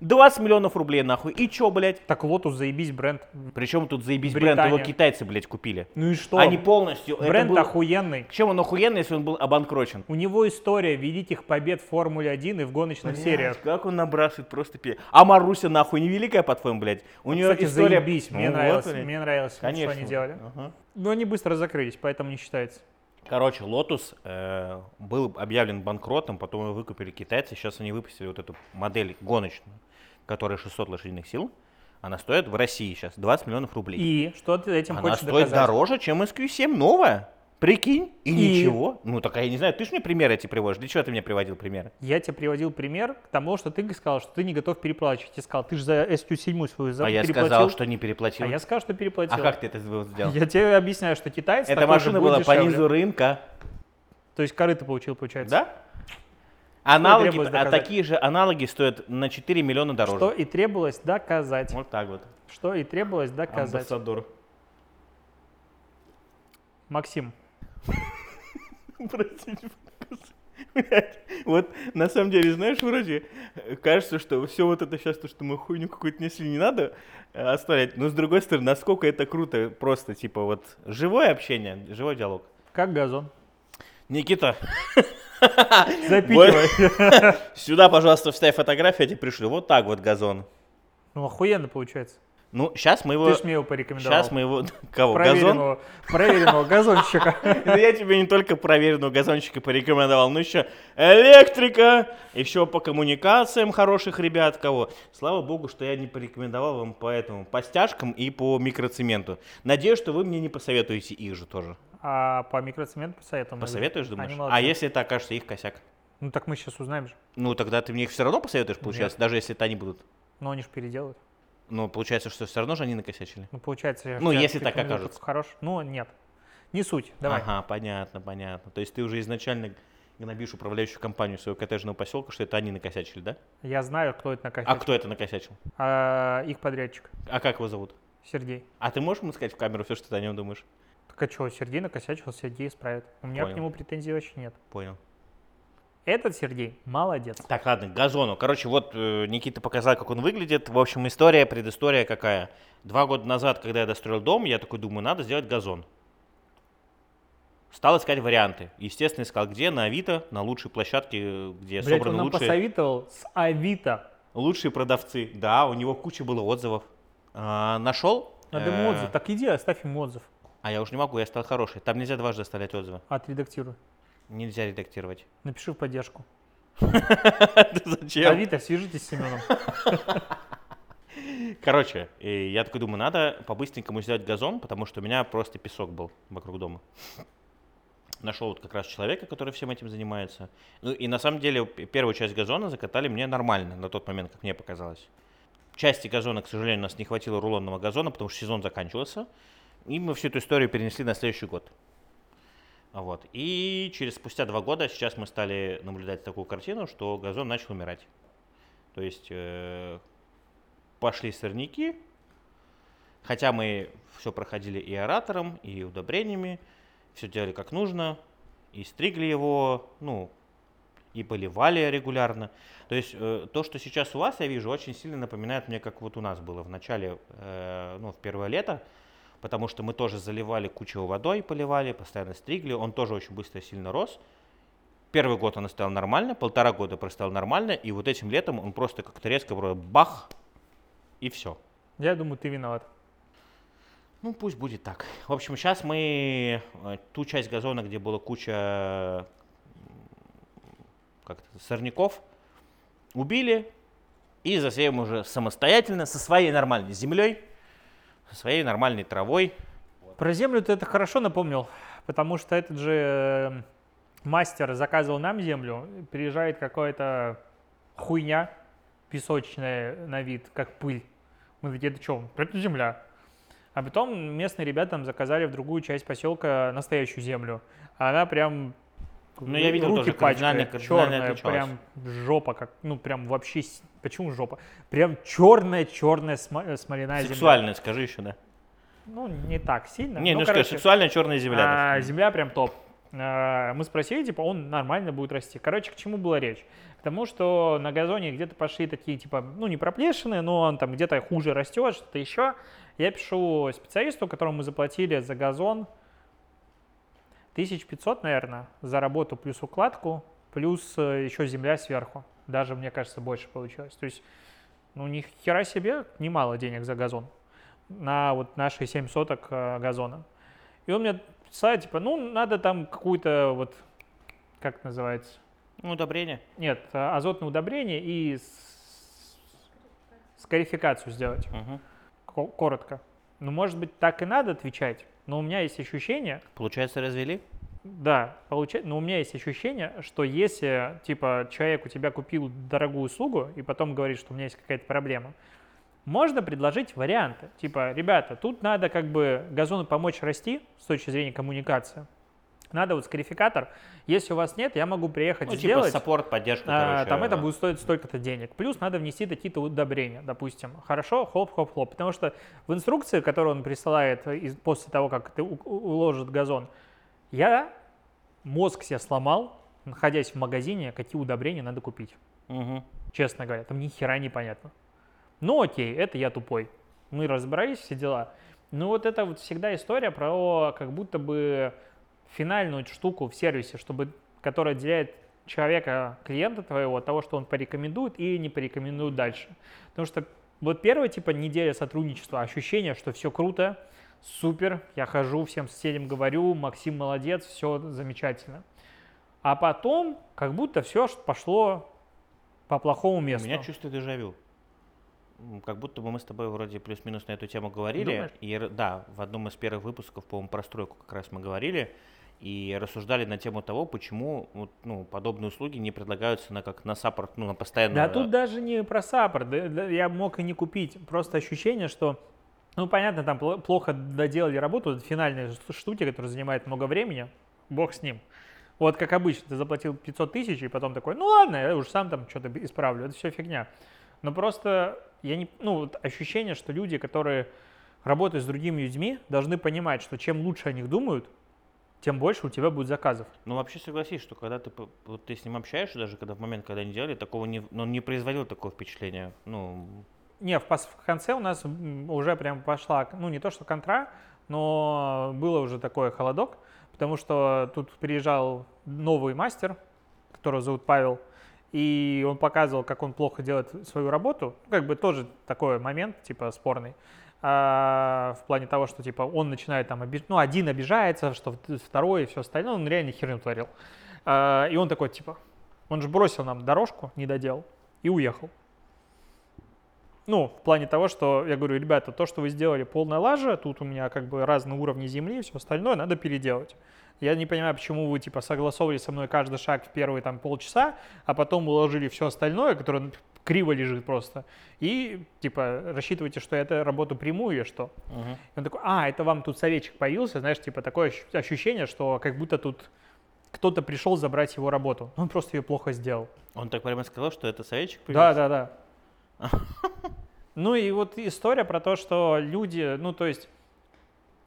20 миллионов рублей нахуй. И чё, блядь? Так Lotus заебись бренд. Причем тут заебись бренд, его Британия. китайцы, блядь, купили. Ну и что? Они полностью... Бренд был- охуенный. Чем он охуенный, если он был обанкрочен? У него история великих побед в Формуле 1 и в гоночных сериях. Блядь, Как он набрасывает просто пи... А Маруся нахуй не великая, по-твоему, блядь? У нее Кстати, история... заебись. Мне Ну, нравилось, вот, мне нравилось, Конечно. что они делали. Ага. Но они быстро закрылись, поэтому не считается. Короче, Lotus э, был объявлен банкротом, потом его выкупили китайцы. Сейчас они выпустили вот эту модель гоночную, которая 600 лошадиных сил. Она стоит в России сейчас 20 миллионов рублей. И что ты этим Она хочешь стоит доказать? дороже, чем SQ7 новая. Прикинь, и, И? ничего. Ну, так я не знаю, ты же мне примеры эти приводишь. Для чего ты мне приводил примеры? Я тебе приводил пример к тому, что ты сказал, что ты не готов переплачивать. Я сказал, ты же за SQ7 свою за- а я переплатил. сказал, что не переплатил. А я сказал, что переплатил. А как ты это сделал? Я тебе объясняю, что китайцы Эта машина была по дешевле. низу рынка. То есть корыто получил, получается. Да? Аналоги, а доказать? такие же аналоги стоят на 4 миллиона дороже. Что и требовалось доказать. Вот так вот. Что и требовалось доказать. Амбассадор. Максим, Простите, вот на самом деле, знаешь, вроде э, кажется, что все вот это сейчас, то, что мы хуйню какую-то несли, не надо э, оставлять. Но с другой стороны, насколько это круто, просто типа вот живое общение, живой диалог. как газон? Никита, Запикивай. сюда, пожалуйста, вставь фотографию, я тебе пришлю. Вот так вот газон. Ну, охуенно получается. Ну, сейчас мы его... Ты ж мне его порекомендовал. Сейчас мы его... Кого? Газон? проверенного, проверенного газонщика. Я тебе не только проверенного газончика порекомендовал, но еще электрика, еще по коммуникациям хороших ребят, кого. Слава богу, что я не порекомендовал вам по этому, по стяжкам и по микроцементу. Надеюсь, что вы мне не посоветуете их же тоже. А по микроцементу посоветуем. Посоветуешь, думаешь? А если это окажется их косяк? Ну так мы сейчас узнаем же. Ну, тогда ты мне их все равно посоветуешь, получается, даже если это они будут. Но они же переделают. Ну, получается, что все равно же они накосячили. Ну, получается, Ну, если так окажется. Хорош. Ну, нет. Не суть. Давай. Ага, понятно, понятно. То есть ты уже изначально гнобишь управляющую компанию своего коттеджного поселка, что это они накосячили, да? Я знаю, кто это накосячил. А кто это накосячил? А, их подрядчик. А как его зовут? Сергей. А ты можешь ему сказать в камеру все, что ты о нем думаешь? Так а что, Сергей накосячил, Сергей исправит. У меня Понял. к нему претензий вообще нет. Понял. Этот Сергей молодец. Так, ладно, к газону. Короче, вот э, Никита показал, как он выглядит. В общем, история, предыстория какая. Два года назад, когда я достроил дом, я такой думаю, надо сделать газон. Стал искать варианты. Естественно, искал где? На Авито, на лучшей площадке, э, где Блять, он собраны нам лучшие, посоветовал с Авито. лучшие продавцы. Да, у него куча было отзывов. А, нашел? Надо э, ему отзыв. Так иди, оставь ему отзыв. А я уже не могу, я стал хороший. Там нельзя дважды оставлять отзывы. Отредактируй. Нельзя редактировать. Напиши в поддержку. Зачем? Авито, свяжитесь с Семеном. Короче, и я такой думаю, надо по-быстренькому сделать газон, потому что у меня просто песок был вокруг дома. Нашел вот как раз человека, который всем этим занимается. Ну и на самом деле первую часть газона закатали мне нормально на тот момент, как мне показалось. Части газона, к сожалению, у нас не хватило рулонного газона, потому что сезон заканчивался. И мы всю эту историю перенесли на следующий год. Вот. И через спустя два года сейчас мы стали наблюдать такую картину, что газон начал умирать. То есть э, пошли сорняки, хотя мы все проходили и оратором, и удобрениями, все делали как нужно, и стригли его, ну, и поливали регулярно. То есть э, то, что сейчас у вас, я вижу, очень сильно напоминает мне, как вот у нас было в начале, э, ну, в первое лето, потому что мы тоже заливали кучу водой, поливали, постоянно стригли, он тоже очень быстро сильно рос. Первый год он стоял нормально, полтора года простоял нормально, и вот этим летом он просто как-то резко вроде бах, и все. Я думаю, ты виноват. Ну, пусть будет так. В общем, сейчас мы э, ту часть газона, где была куча как сорняков, убили и засеем уже самостоятельно со своей нормальной землей, своей нормальной травой. Про землю ты это хорошо напомнил, потому что этот же э, мастер заказывал нам землю, приезжает какая-то хуйня песочная на вид, как пыль. Мы такие, это что? Это земля. А потом местные ребята нам заказали в другую часть поселка настоящую землю. А она прям Ну, я видел руки тоже, пачкает, кардинально черная, прям жопа, как, ну прям вообще, почему жопа? Прям черная-черная смоляная земля. Сексуальная, скажи еще, да? Ну, не так сильно. Не, ну, ну скажи, короче, сексуальная черная земля. а, земля прям топ. э, мы спросили, типа, он нормально будет расти. Короче, к чему была речь? К тому, что на газоне где-то пошли такие, типа, ну, не проплешины, но он там где-то хуже растет, что-то еще. Я пишу специалисту, которому мы заплатили за газон 1500, наверное, за работу плюс укладку, плюс э, еще земля сверху. Даже, мне кажется, больше получилось. То есть, ну, ни хера себе, немало денег за газон на вот наши 7 соток э, газона. И он мне писал, типа, ну, надо там какую-то вот, как это называется? Ну, удобрение. Нет, э, азотное удобрение и скарификацию сделать, ко- коротко. Ну, может быть, так и надо отвечать, но у меня есть ощущение, Получается, развели? Да, получается, но у меня есть ощущение, что если, типа, человек у тебя купил дорогую услугу и потом говорит, что у меня есть какая-то проблема, можно предложить варианты. Типа, ребята, тут надо как бы газону помочь расти с точки зрения коммуникации. Надо вот скарификатор. Если у вас нет, я могу приехать Ну, типа сделать. support, поддержка, А, короче. там это будет стоить столько-то денег. Плюс надо внести какие-то удобрения, допустим. Хорошо, хлоп-хлоп-хлоп. Потому что в инструкции, которую он присылает после того, как ты уложит газон, я мозг себе сломал, находясь в магазине, какие удобрения надо купить. мгм. Честно говоря, там ни хера непонятно. Ну окей, это я тупой. Мы разобрались, все дела. Ну вот это вот всегда история про как будто бы финальную штуку в сервисе, чтобы, которая отделяет человека, клиента твоего от того, что он порекомендует или не порекомендует дальше. Потому что вот первая типа неделя сотрудничества, ощущение, что все круто, супер, я хожу, всем соседям говорю, Максим молодец, все замечательно. А потом как будто все пошло по плохому У месту. меня чувство дежавю. Как будто бы мы с тобой вроде плюс-минус на эту тему говорили. Думаешь? И, да, в одном из первых выпусков, по-моему, про стройку как раз мы говорили. И рассуждали на тему того, почему вот, ну, подобные услуги не предлагаются на, как на саппорт, ну, на постоянную... Да тут даже не про саппорт, да я мог и не купить. Просто ощущение, что, ну понятно, там пло- плохо доделали работу, финальные штуки, которые занимают много времени, бог с ним. Вот как обычно, ты заплатил 500 тысяч, и потом такой, ну ладно, я уж сам там что-то исправлю, это все фигня. Но просто я не, ну вот ощущение, что люди, которые работают с другими людьми, должны понимать, что чем лучше о них думают, тем больше у тебя будет заказов. Ну, вообще согласись, что когда ты, вот ты с ним общаешься, даже когда в момент, когда они делали, такого не, ну, он не производил такого впечатления. Ну, Не, в, в конце у нас уже прям пошла, ну не то что контра, но было уже такой холодок, потому что тут приезжал новый мастер, которого зовут Павел, и он показывал, как он плохо делает свою работу. Как бы тоже такой момент, типа, спорный. А, в плане того, что, типа, он начинает там, обиж- ну, один обижается, что второй и все остальное, он реально херню творил. А, и он такой, типа, он же бросил нам дорожку, не доделал, и уехал. Ну, в плане того, что я говорю, ребята, то, что вы сделали, полная лажа, тут у меня как бы разные уровни земли и все остальное, надо переделать. Я не понимаю, почему вы типа согласовывали со мной каждый шаг в первые там полчаса, а потом уложили все остальное, которое криво лежит просто, и типа рассчитываете, что я эту работу приму или что. мгм. И он такой, а, это вам тут советчик появился, знаешь, типа такое ощ- ощущение, что как будто тут кто-то пришел забрать его работу. Он просто ее плохо сделал. он так прямо сказал, что это советчик Да, да, да. Ну и вот история про то, что люди, ну то есть,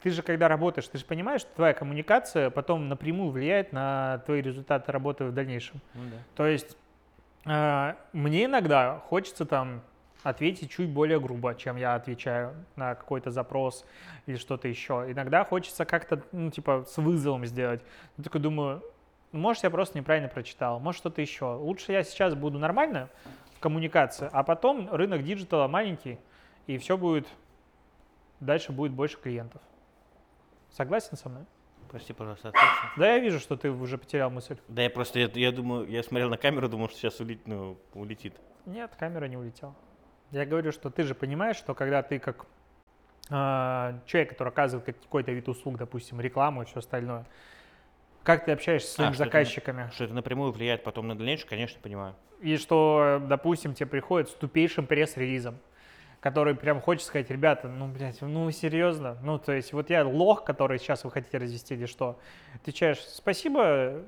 ты же когда работаешь, ты же понимаешь, что твоя коммуникация потом напрямую влияет на твои результаты работы в дальнейшем. Ну да. То есть э, мне иногда хочется там ответить чуть более грубо, чем я отвечаю на какой-то запрос или что-то еще. Иногда хочется как-то, ну, типа, с вызовом сделать. Я такой думаю, «Ну, может, я просто неправильно прочитал, может, что-то еще. Лучше я сейчас буду нормально в коммуникации, а потом рынок диджитала маленький, и все будет, дальше будет больше клиентов. Согласен со мной? Прости, пожалуйста, ответьте. Да, я вижу, что ты уже потерял мысль. Да я просто, я, я думаю, я смотрел на камеру, думал, что сейчас улет, ну, улетит. Нет, камера не улетела. Я говорю, что ты же понимаешь, что когда ты как э, человек, который оказывает какой-то вид услуг, допустим, рекламу и все остальное, как ты общаешься с своими что это- заказчиками, Что это напрямую влияет потом на дальнейшее, конечно, понимаю. и что, допустим, тебе приходит с тупейшим пресс-релизом, который прям хочет сказать, ребята, ну, блядь, ну, серьезно? Ну, то есть, вот я лох, который сейчас вы хотите развести или что? Отвечаешь, спасибо,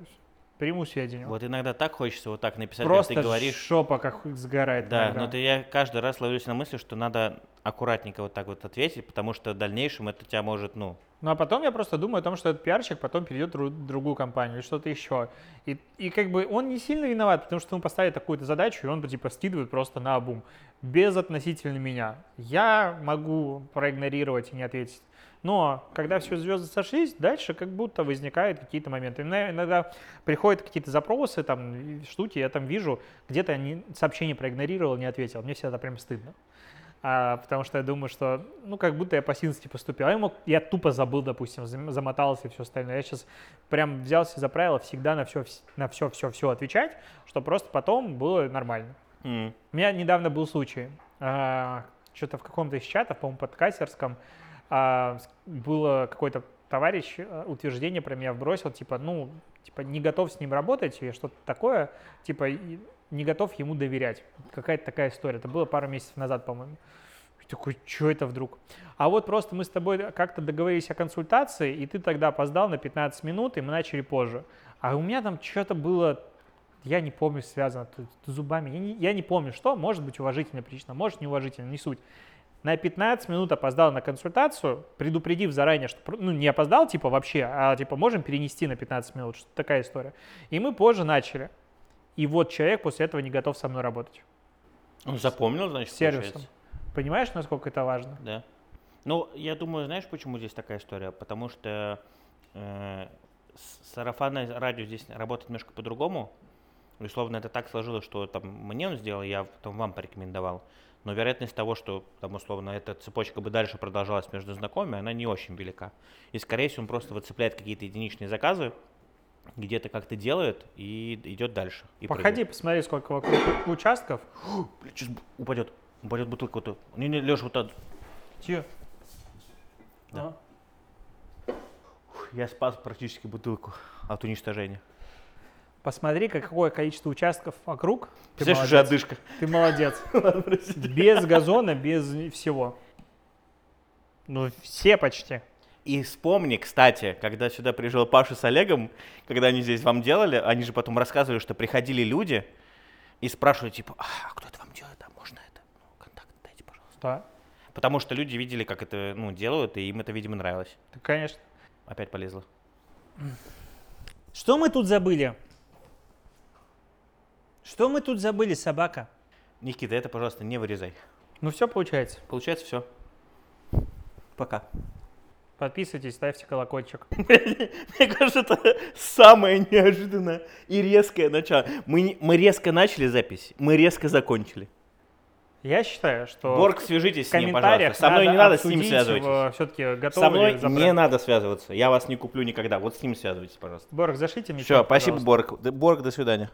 приму сведения. Вот иногда так хочется вот так написать, Просто ты говоришь. шопа как сгорает. Да, иногда. но ты, я каждый раз ловлюсь на мысли, что надо аккуратненько вот так вот ответить, потому что в дальнейшем это тебя может, ну, Ну а потом я просто думаю о том, что этот пиарщик потом перейдет в дру- другую компанию или что-то еще. И, и как бы он не сильно виноват, потому что ему поставили такую-то задачу, и он типа скидывает просто на обум, без относительно меня. Я могу проигнорировать и не ответить. Но когда все звезды сошлись, дальше как будто возникают какие-то моменты. Иногда- приходят какие-то запросы, там, штуки, я там вижу, где-то сообщение проигнорировал, не ответил. Мне всегда прям стыдно. А, потому что я думаю, что, ну, как будто я по сински поступил. А я, мог, я тупо забыл, допустим, зам- замотался и все остальное. Я сейчас прям взялся за правило всегда на все, на все, все, все отвечать, чтобы просто потом было нормально. м, У меня недавно был случай. что-то в каком-то из чатов, по-моему, подкастерском, а, было какой-то товарищ э, утверждение про меня вбросил, типа, ну, типа, не готов с ним работать или что-то такое, типа, не готов ему доверять. Какая-то такая история. Это было пару месяцев назад, по-моему. Я такой, что это вдруг? А вот просто мы с тобой как-то договорились о консультации, и ты тогда опоздал на 15 минут, и мы начали позже. А у меня там что-то было, я не помню, связано т- зубами. Я не, я не помню, что. Может быть, уважительная причина, может, неуважительная, не суть. На 15 минут опоздал на консультацию, предупредив заранее, что ну, не опоздал, типа, вообще, а типа можем перенести на 15 минут, что такая история. И мы позже начали. И вот человек после этого не готов со мной работать. он запомнил, значит, сервисом. получается. Понимаешь, насколько это важно? Да. Ну, я думаю, знаешь, почему здесь такая история? Потому что э, сарафанное радио здесь работает немножко по-другому. Условно, это так сложилось, что там мне он сделал, я там вам порекомендовал. Но вероятность того, что там условно эта цепочка бы дальше продолжалась между знакомыми, она не очень велика. И скорее всего он просто выцепляет какие-то единичные заказы, где-то как-то делает и идет дальше. и Походи, посмотри, сколько вокруг участков. прыгает. Бля, сейчас упадет. Упадет бутылка. Вот, тут. не, не, Леша, вот так. Чьё? Да. А. Я спас практически бутылку от уничтожения. Посмотри, какое количество участков вокруг. Ты Представляешь, уже одышка. Ты молодец. Без газона, без всего. Ну, все почти. И вспомни, кстати, когда сюда приезжал Паша с Олегом, когда они здесь вам делали, они же потом рассказывали, что приходили люди и спрашивали, типа, а кто это вам делает, а можно это? Ну, контакт дайте, пожалуйста. Да, Потому что люди видели, как это ну, делают, и им это, видимо, нравилось. так, конечно. Опять полезла. Что мы тут забыли? Что мы тут забыли, собака? Никита, это, пожалуйста, не вырезай. Ну все получается. Получается все. Пока. Подписывайтесь, ставьте колокольчик. Мне кажется, это самое неожиданное и резкое начало. Мы, мы резко начали запись, мы резко закончили. Я считаю, что Борг, свяжитесь с ним, пожалуйста. Со мной не надо с ним обсудить, связывайтесь. Все-таки готовы Со мной забрать? не надо связываться. Я вас не куплю никогда. Вот с ним связывайтесь, пожалуйста. Борг, зашлите мне. Все, спасибо. Борг. Борг, до свидания.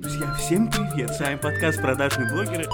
Друзья, всем привет! С вами подкаст «Продажные блогеры».